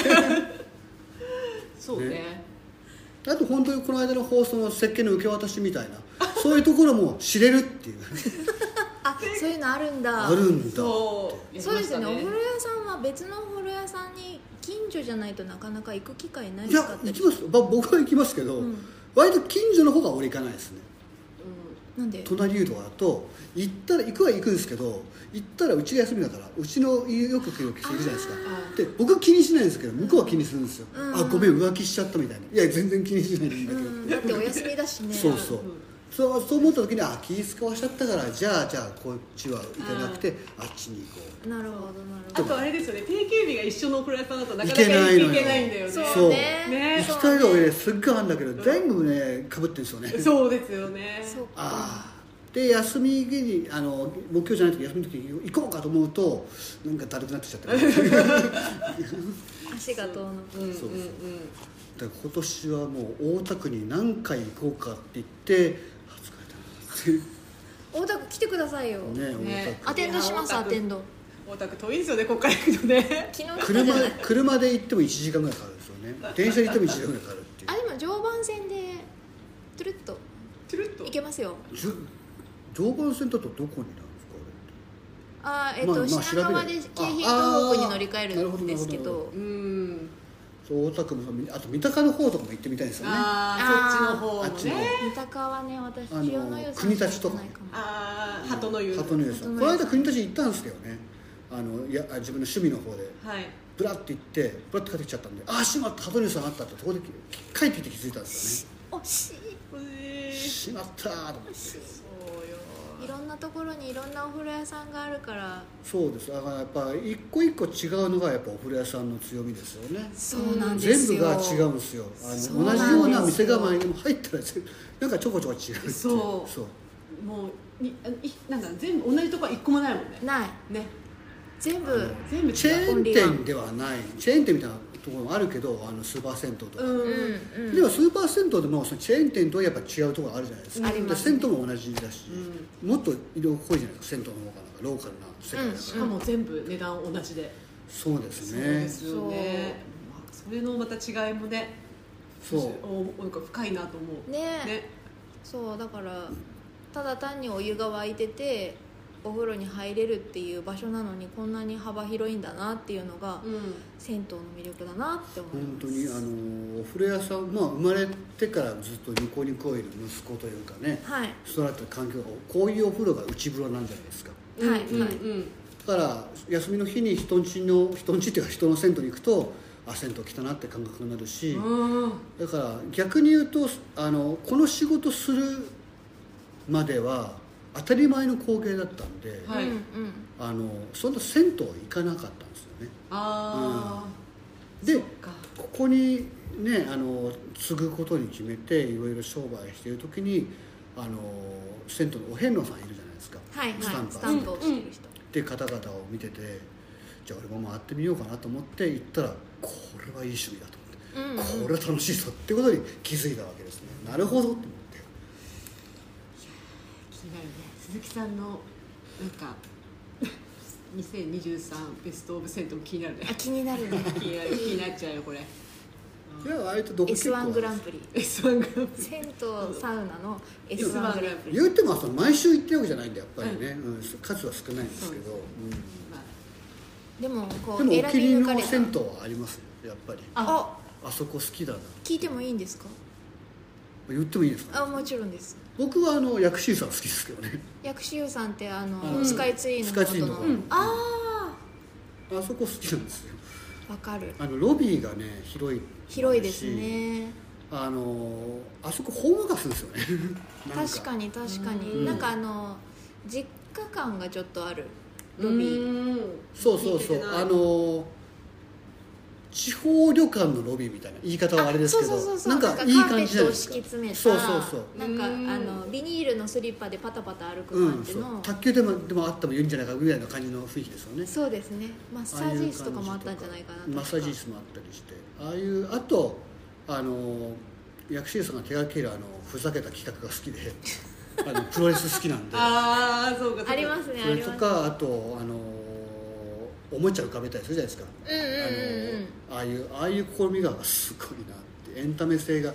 そうね。ね。あと本当にこの間の放送の設計の受け渡しみたいなそういうところも知れるっていうあそういうのあるんだ。あるんだそう。そうですよね。お風呂呂屋さんは別のお風呂屋さんに近所じゃないとなかなか行く機会ないいや行きます僕は行きますけど、うん。割と近所の方が俺行かないですね。なんで？隣湯とかだと行ったら行くは行くんですけど行ったらうちが休みだからうちの家よく来る人いるじゃないですか。で僕は気にしないんですけど向こうは気にするんですよ、うん。あごめん浮気しちゃったみたいな。いや全然気にしないんだけど、うん。だってお休みだしね。そうそう、そうそう思った時にあ気使わしちゃったからじゃあじゃあこっちは行かなくてあっちに行こう。なるほどなるあほど。とあれですよね定休日が一緒のお風呂屋さんだとなかなか行けないのよ。行けないんだよね。そう。ね。ね。行きたいのがねすっごいあるんだけど全部ねかぶってるんですよね。そうですよね。ああ。で休み日にあの目標じゃない時休みの時に行こうかと思うとなんかだるくなってきちゃって 足が遠のく。うんうんう。んそうそうだから今年はもう大田区に何回行こうかって言って 大田区来てくださいよ、たね。アテンドしますアテンド。大田区遠いですよねここから行くとね。昨日来た。じゃ車ない車で行っても1時間ぐらいかかるんですよね。電車で行っても1時間ぐらいかかるっていう。あでも常磐線でトゥルッと。チュルッと？行けますよ。常磐線だとどこになるんですかあーえっ、と、まあまあ品川で京浜東北に乗り換えるんですけど。うんそう大田区もあと三鷹の方とかも行ってみたいですよね。ああそっちの方もあっちの。ね三鷹はね私あの清の湯さん国立とか。ああ鳩の湯。鳩の湯さん。鳩の湯この間国立行ったんですけどね。あのいやあ自分の趣味の方で。はい。ブラッて行ってブラッて帰ってきちゃったんでああしまった鳩の湯さんあったってそこで帰ってきて気づいたんです惜しい。えーよねしまったーと思っていろんなところにいろんなお風呂屋さんがあるから。そうです。だからやっぱ一個一個違うのがやっぱお風呂屋さんの強みですよね。そうなんですよ。全部が違うんですよあの同じような店構えにも入ったらなんかちょこちょこ違うっていう。そう。そう。もうになんだ全部同じとこは一個もないもんね。ない。ね。全部全部チェーン店ではない。チェーン店みたいなところもあるけどあのスーパー銭湯とか、うんうんうん。でもスーパー銭湯でもそのチェーン店とはやっぱ違うところあるじゃないですか。ありますで銭湯も同じだし、もっと色濃いじゃないですか。銭湯の方がなんかローカルな世界だから、しかも全部値段同じで。そうですそうねですよね。まあそれのまた違いもねそう。おなんか深いなと思う。ね。ね。そうだからただ単にお湯が沸いててお風呂に入れるっていう場所なのにこんなに幅広いんだなっていうのが、うん。銭湯の魅力だなって思い本ます。当にあのお風呂屋さん、まあ、生まれてからずっとニコニコいる息子というかねはい。育った環境がこういうお風呂が内風呂なんじゃないですかはい。うんはいうん。だから休みの日に人んちの人んちっていうか人の銭湯に行くとあ銭湯来たなって感覚になるし、うんだから逆に言うとあのこの仕事するまでは当たり前の光景だったんで、はい。うんうん。あのそんな銭湯行かなかったんですよね。ああでそっか。ここにねあの継ぐことに決めていろいろ商売している時にあの銭湯のお遍路さんいるじゃないですか、はいはい。スタンプをしてる人、っていう方々を見ててじゃあ俺も回ってみようかなと思って行ったらこれはいい趣味だと思って。うんうん。これは楽しいぞってことに気づいたわけですね。なるほどって思って。気になるね鈴木さんのなんか2023ベストオブ銭湯も気になるね。あ気になるね。気になる気になっちゃうよこれ。いや割とどこ結構 S1 グランプリ。S1 グランプリ。銭湯サウナの S1 S1 グランプリ。言ってもその毎週行ってるわけじゃないんでやっぱりね、うん。数は少ないんですけど、そう。までもこうんでもお気に入りの銭湯はありますよやっぱり。あ。あ。そこ好きだな聞いてもいいんですか？言ってもいいですか？あもちろんです僕はあの薬師湯さん好きですけどね。薬師湯さんってあの、あのスカイツリーのスカイツリーのうん。ああそこ好きなんですよ。あわかる。あのロビーがね広い広いですね。あのあそこほんわかするんですよね。確かに確かに、うん。なんかあの実家感がちょっとある。ロビー。ーそうそうそう。あの地方旅館のロビーみたいな言い方はあれですけどなんかいい感じじゃないですか？そうそうそう。なんかうんあのビニールのスリッパでパタパタ歩く感じの、卓球でもでもあってもいいんじゃないかぐらいの感じの雰囲気ですよね。そうですね。マッサージ室とかもあったんじゃないかなマッサージ室もあったりして。ああいうあとあの薬師湯さんが手掛けるあのふざけた企画が好きで あのプロレス好きなんで。ああそうかそうか。ありますねありますとかあとあのおもちゃ浮かべたりするじゃないですか。あのああいうああいう試みがすごいなって。エンタメ性が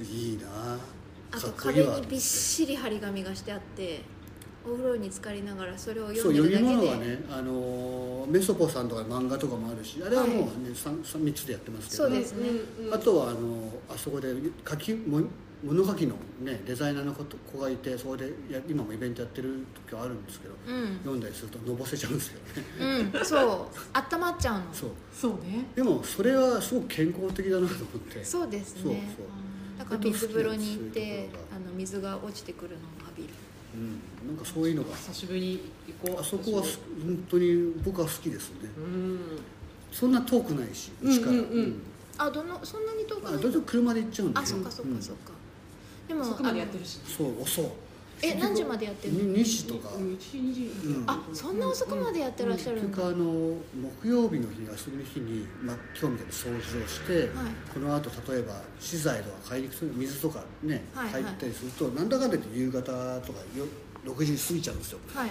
いいな。あと壁にびっしり張り紙がしてあってお風呂に浸かりながらそれをそう読んで読みるだけで。物はね、あのメソポさんとか漫画とかもあるしあれはもうね、三三3つでやってますけど。そうですね。あとはあのあそこで書きも物書きの、ね、デザイナーの子子がいてそこでや今もイベントやってる時はあるんですけどうん。読んだりするとのぼせちゃうんですけどね。うんそう。温まっちゃうの。そう。そうね。でもそれはすごく健康的だなと思って。そうですそうそう。ねだから水風呂に行ってあの水が落ちてくるのを浴びる。うん、なんかそういうのが。久しぶりに行こう。あそこはす本当に僕は好きですね。うん。そんな遠くないしうちから、うんうんうん。あどのそんなに遠くまあ、ない？どうぞ車で行っちゃうんで。あそっかそっかそっかでもそこまでやってるし。しそう遅え何時までやってるの？2時とか、うん1時。2時うん。あそんな遅くまでやってらっしゃるんだ。結局あの木曜日の日休みの日に、まあ、今日みたいに掃除をして、はい。この後例えば資材とか買いに行くと水とかね、はい入ったりするとなんだかんだ言って夕方とかよ6時過ぎちゃうんですよ。はい。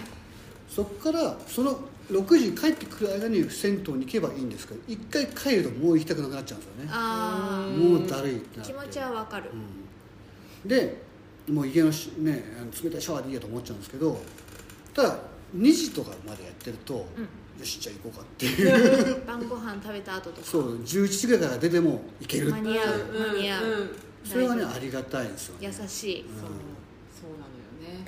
そこからその6時帰ってくる間に銭湯に行けばいいんですけど一回帰るともう行きたくなくなっちゃうんですよね。あもうだるいってなって。あ気持ちはわかる。うんでもう家のし、ね、あの冷たいシャワーでいいやと思っちゃうんですけどただ2時とかまでやってると、よしじゃあ行こうかっていう。晩ご飯食べた後とか。そう11時ぐらいから出ても行ける間に合う。うん間に合う。うんそれはねありがたいですよね。優しい。そう。そうなのよね。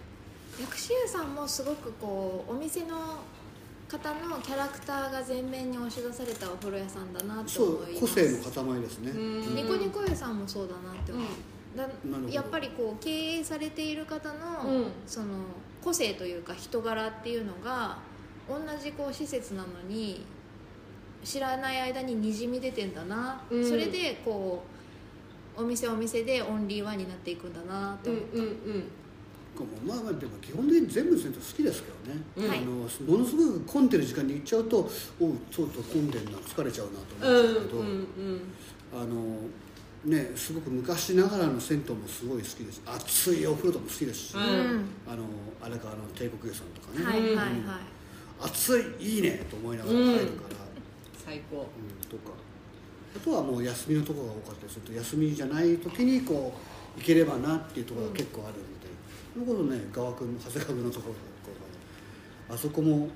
薬師湯さんもすごくこうお店の方のキャラクターが前面に押し出されたお風呂屋さんだなとそう思います。個性の塊ですね。うん。ニコニコ湯さんもそうだなって思う、だなるほど。やっぱりこう経営されている方の,、うん。その個性というか人柄っていうのが同じこう施設なのに知らない間ににじみ出てんだな、うん。それでこうお店お店でオンリーワンになっていくんだなって思う、うんうんうん。まあまあでも基本的に全部の銭湯好きですけどね、あのものすごく混んでる時間に行っちゃうとおうちょっと混んでるな疲れちゃうなとうん思うんですけど、うんうん。あのねすごく昔ながらの銭湯もすごい好きです。熱いお風呂とかも好きですし、うん。あの荒川の帝国湯さんとかね、はいはいはい、熱いいいねと思いながら入るから、最高。うんとか。あとはもう休みのところが多かったりすると休みじゃない時にこう行ければなっていうところが結構あるので、そのことね川君の長谷川君のところがあそこも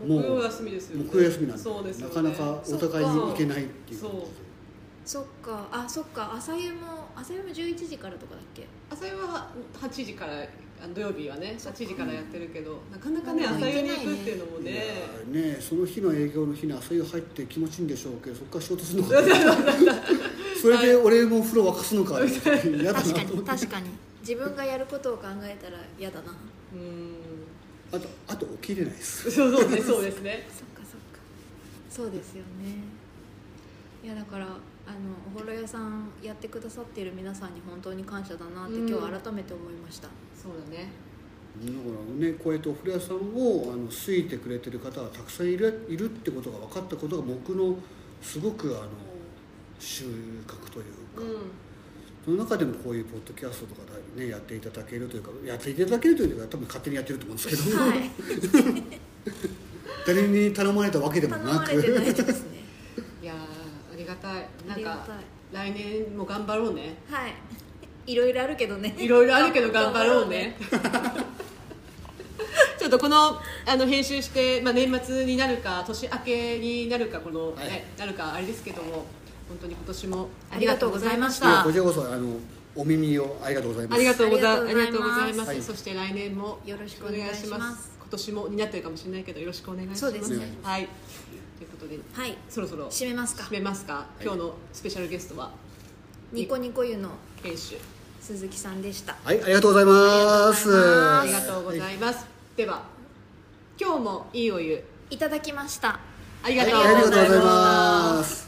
木曜休みですよね。木曜休みなんでね。なかなかお互いに行けないっていうそう感じでそっか。あそっか。朝湯も朝湯も11時からとかだっけ？朝湯は8時からあ土曜日はね8時からやってるけどなかなかねうん朝湯に行くっていうのもね。ーねその日の営業の日に朝湯入って気持ちいいんでしょうけどそこから仕事するのか それで俺も風呂沸かすのか。嫌だな確かに確かに。自分がやることを考えたら嫌だな。うん。あとあと起きれないです。そうそうねそうですね。そっかそっか。そうですよね。いやだからあのお風呂屋さんやってくださっている皆さんに本当に感謝だなってうん。今日改めて思いました、そうだね。だからねこうやってお風呂屋さんをあの好いてくれてる方がたくさんいるいるってことが分かったことが僕のすごくあの収穫というか、うん。その中でもこういうポッドキャストとかで、ね、やっていただけるというかやっていただけるというか多分勝手にやってると思うんですけど、はい。誰に頼まれたわけでも頼なく。まれてないですねたい。あなんか来年も頑張ろうね。はい。いろいろあるけどね。いろいろあるけど頑張ろうね。ちょっとこのあの編集して、まあ、年末になるか年明けになるかこの、ねはい。なるかあれですけども本当に今年もありがとうございましいやた。こちらこそあのお耳をありがとうございます。ありがとうございます。ありありがとがとうござうございます。い。ます。そして来年もよろしくお願いします。今年もになってるかもしれないけどよろしくお願いします。そうですね。はい。ということではい。そろそろ締めますか。締めますか。今日のスペシャルゲストはニコニコ湯の。編集。鈴木さんでした。はいありがとうございます。あありがとうございます。では今日もいいお湯。いただきました。ありがとうござい。ます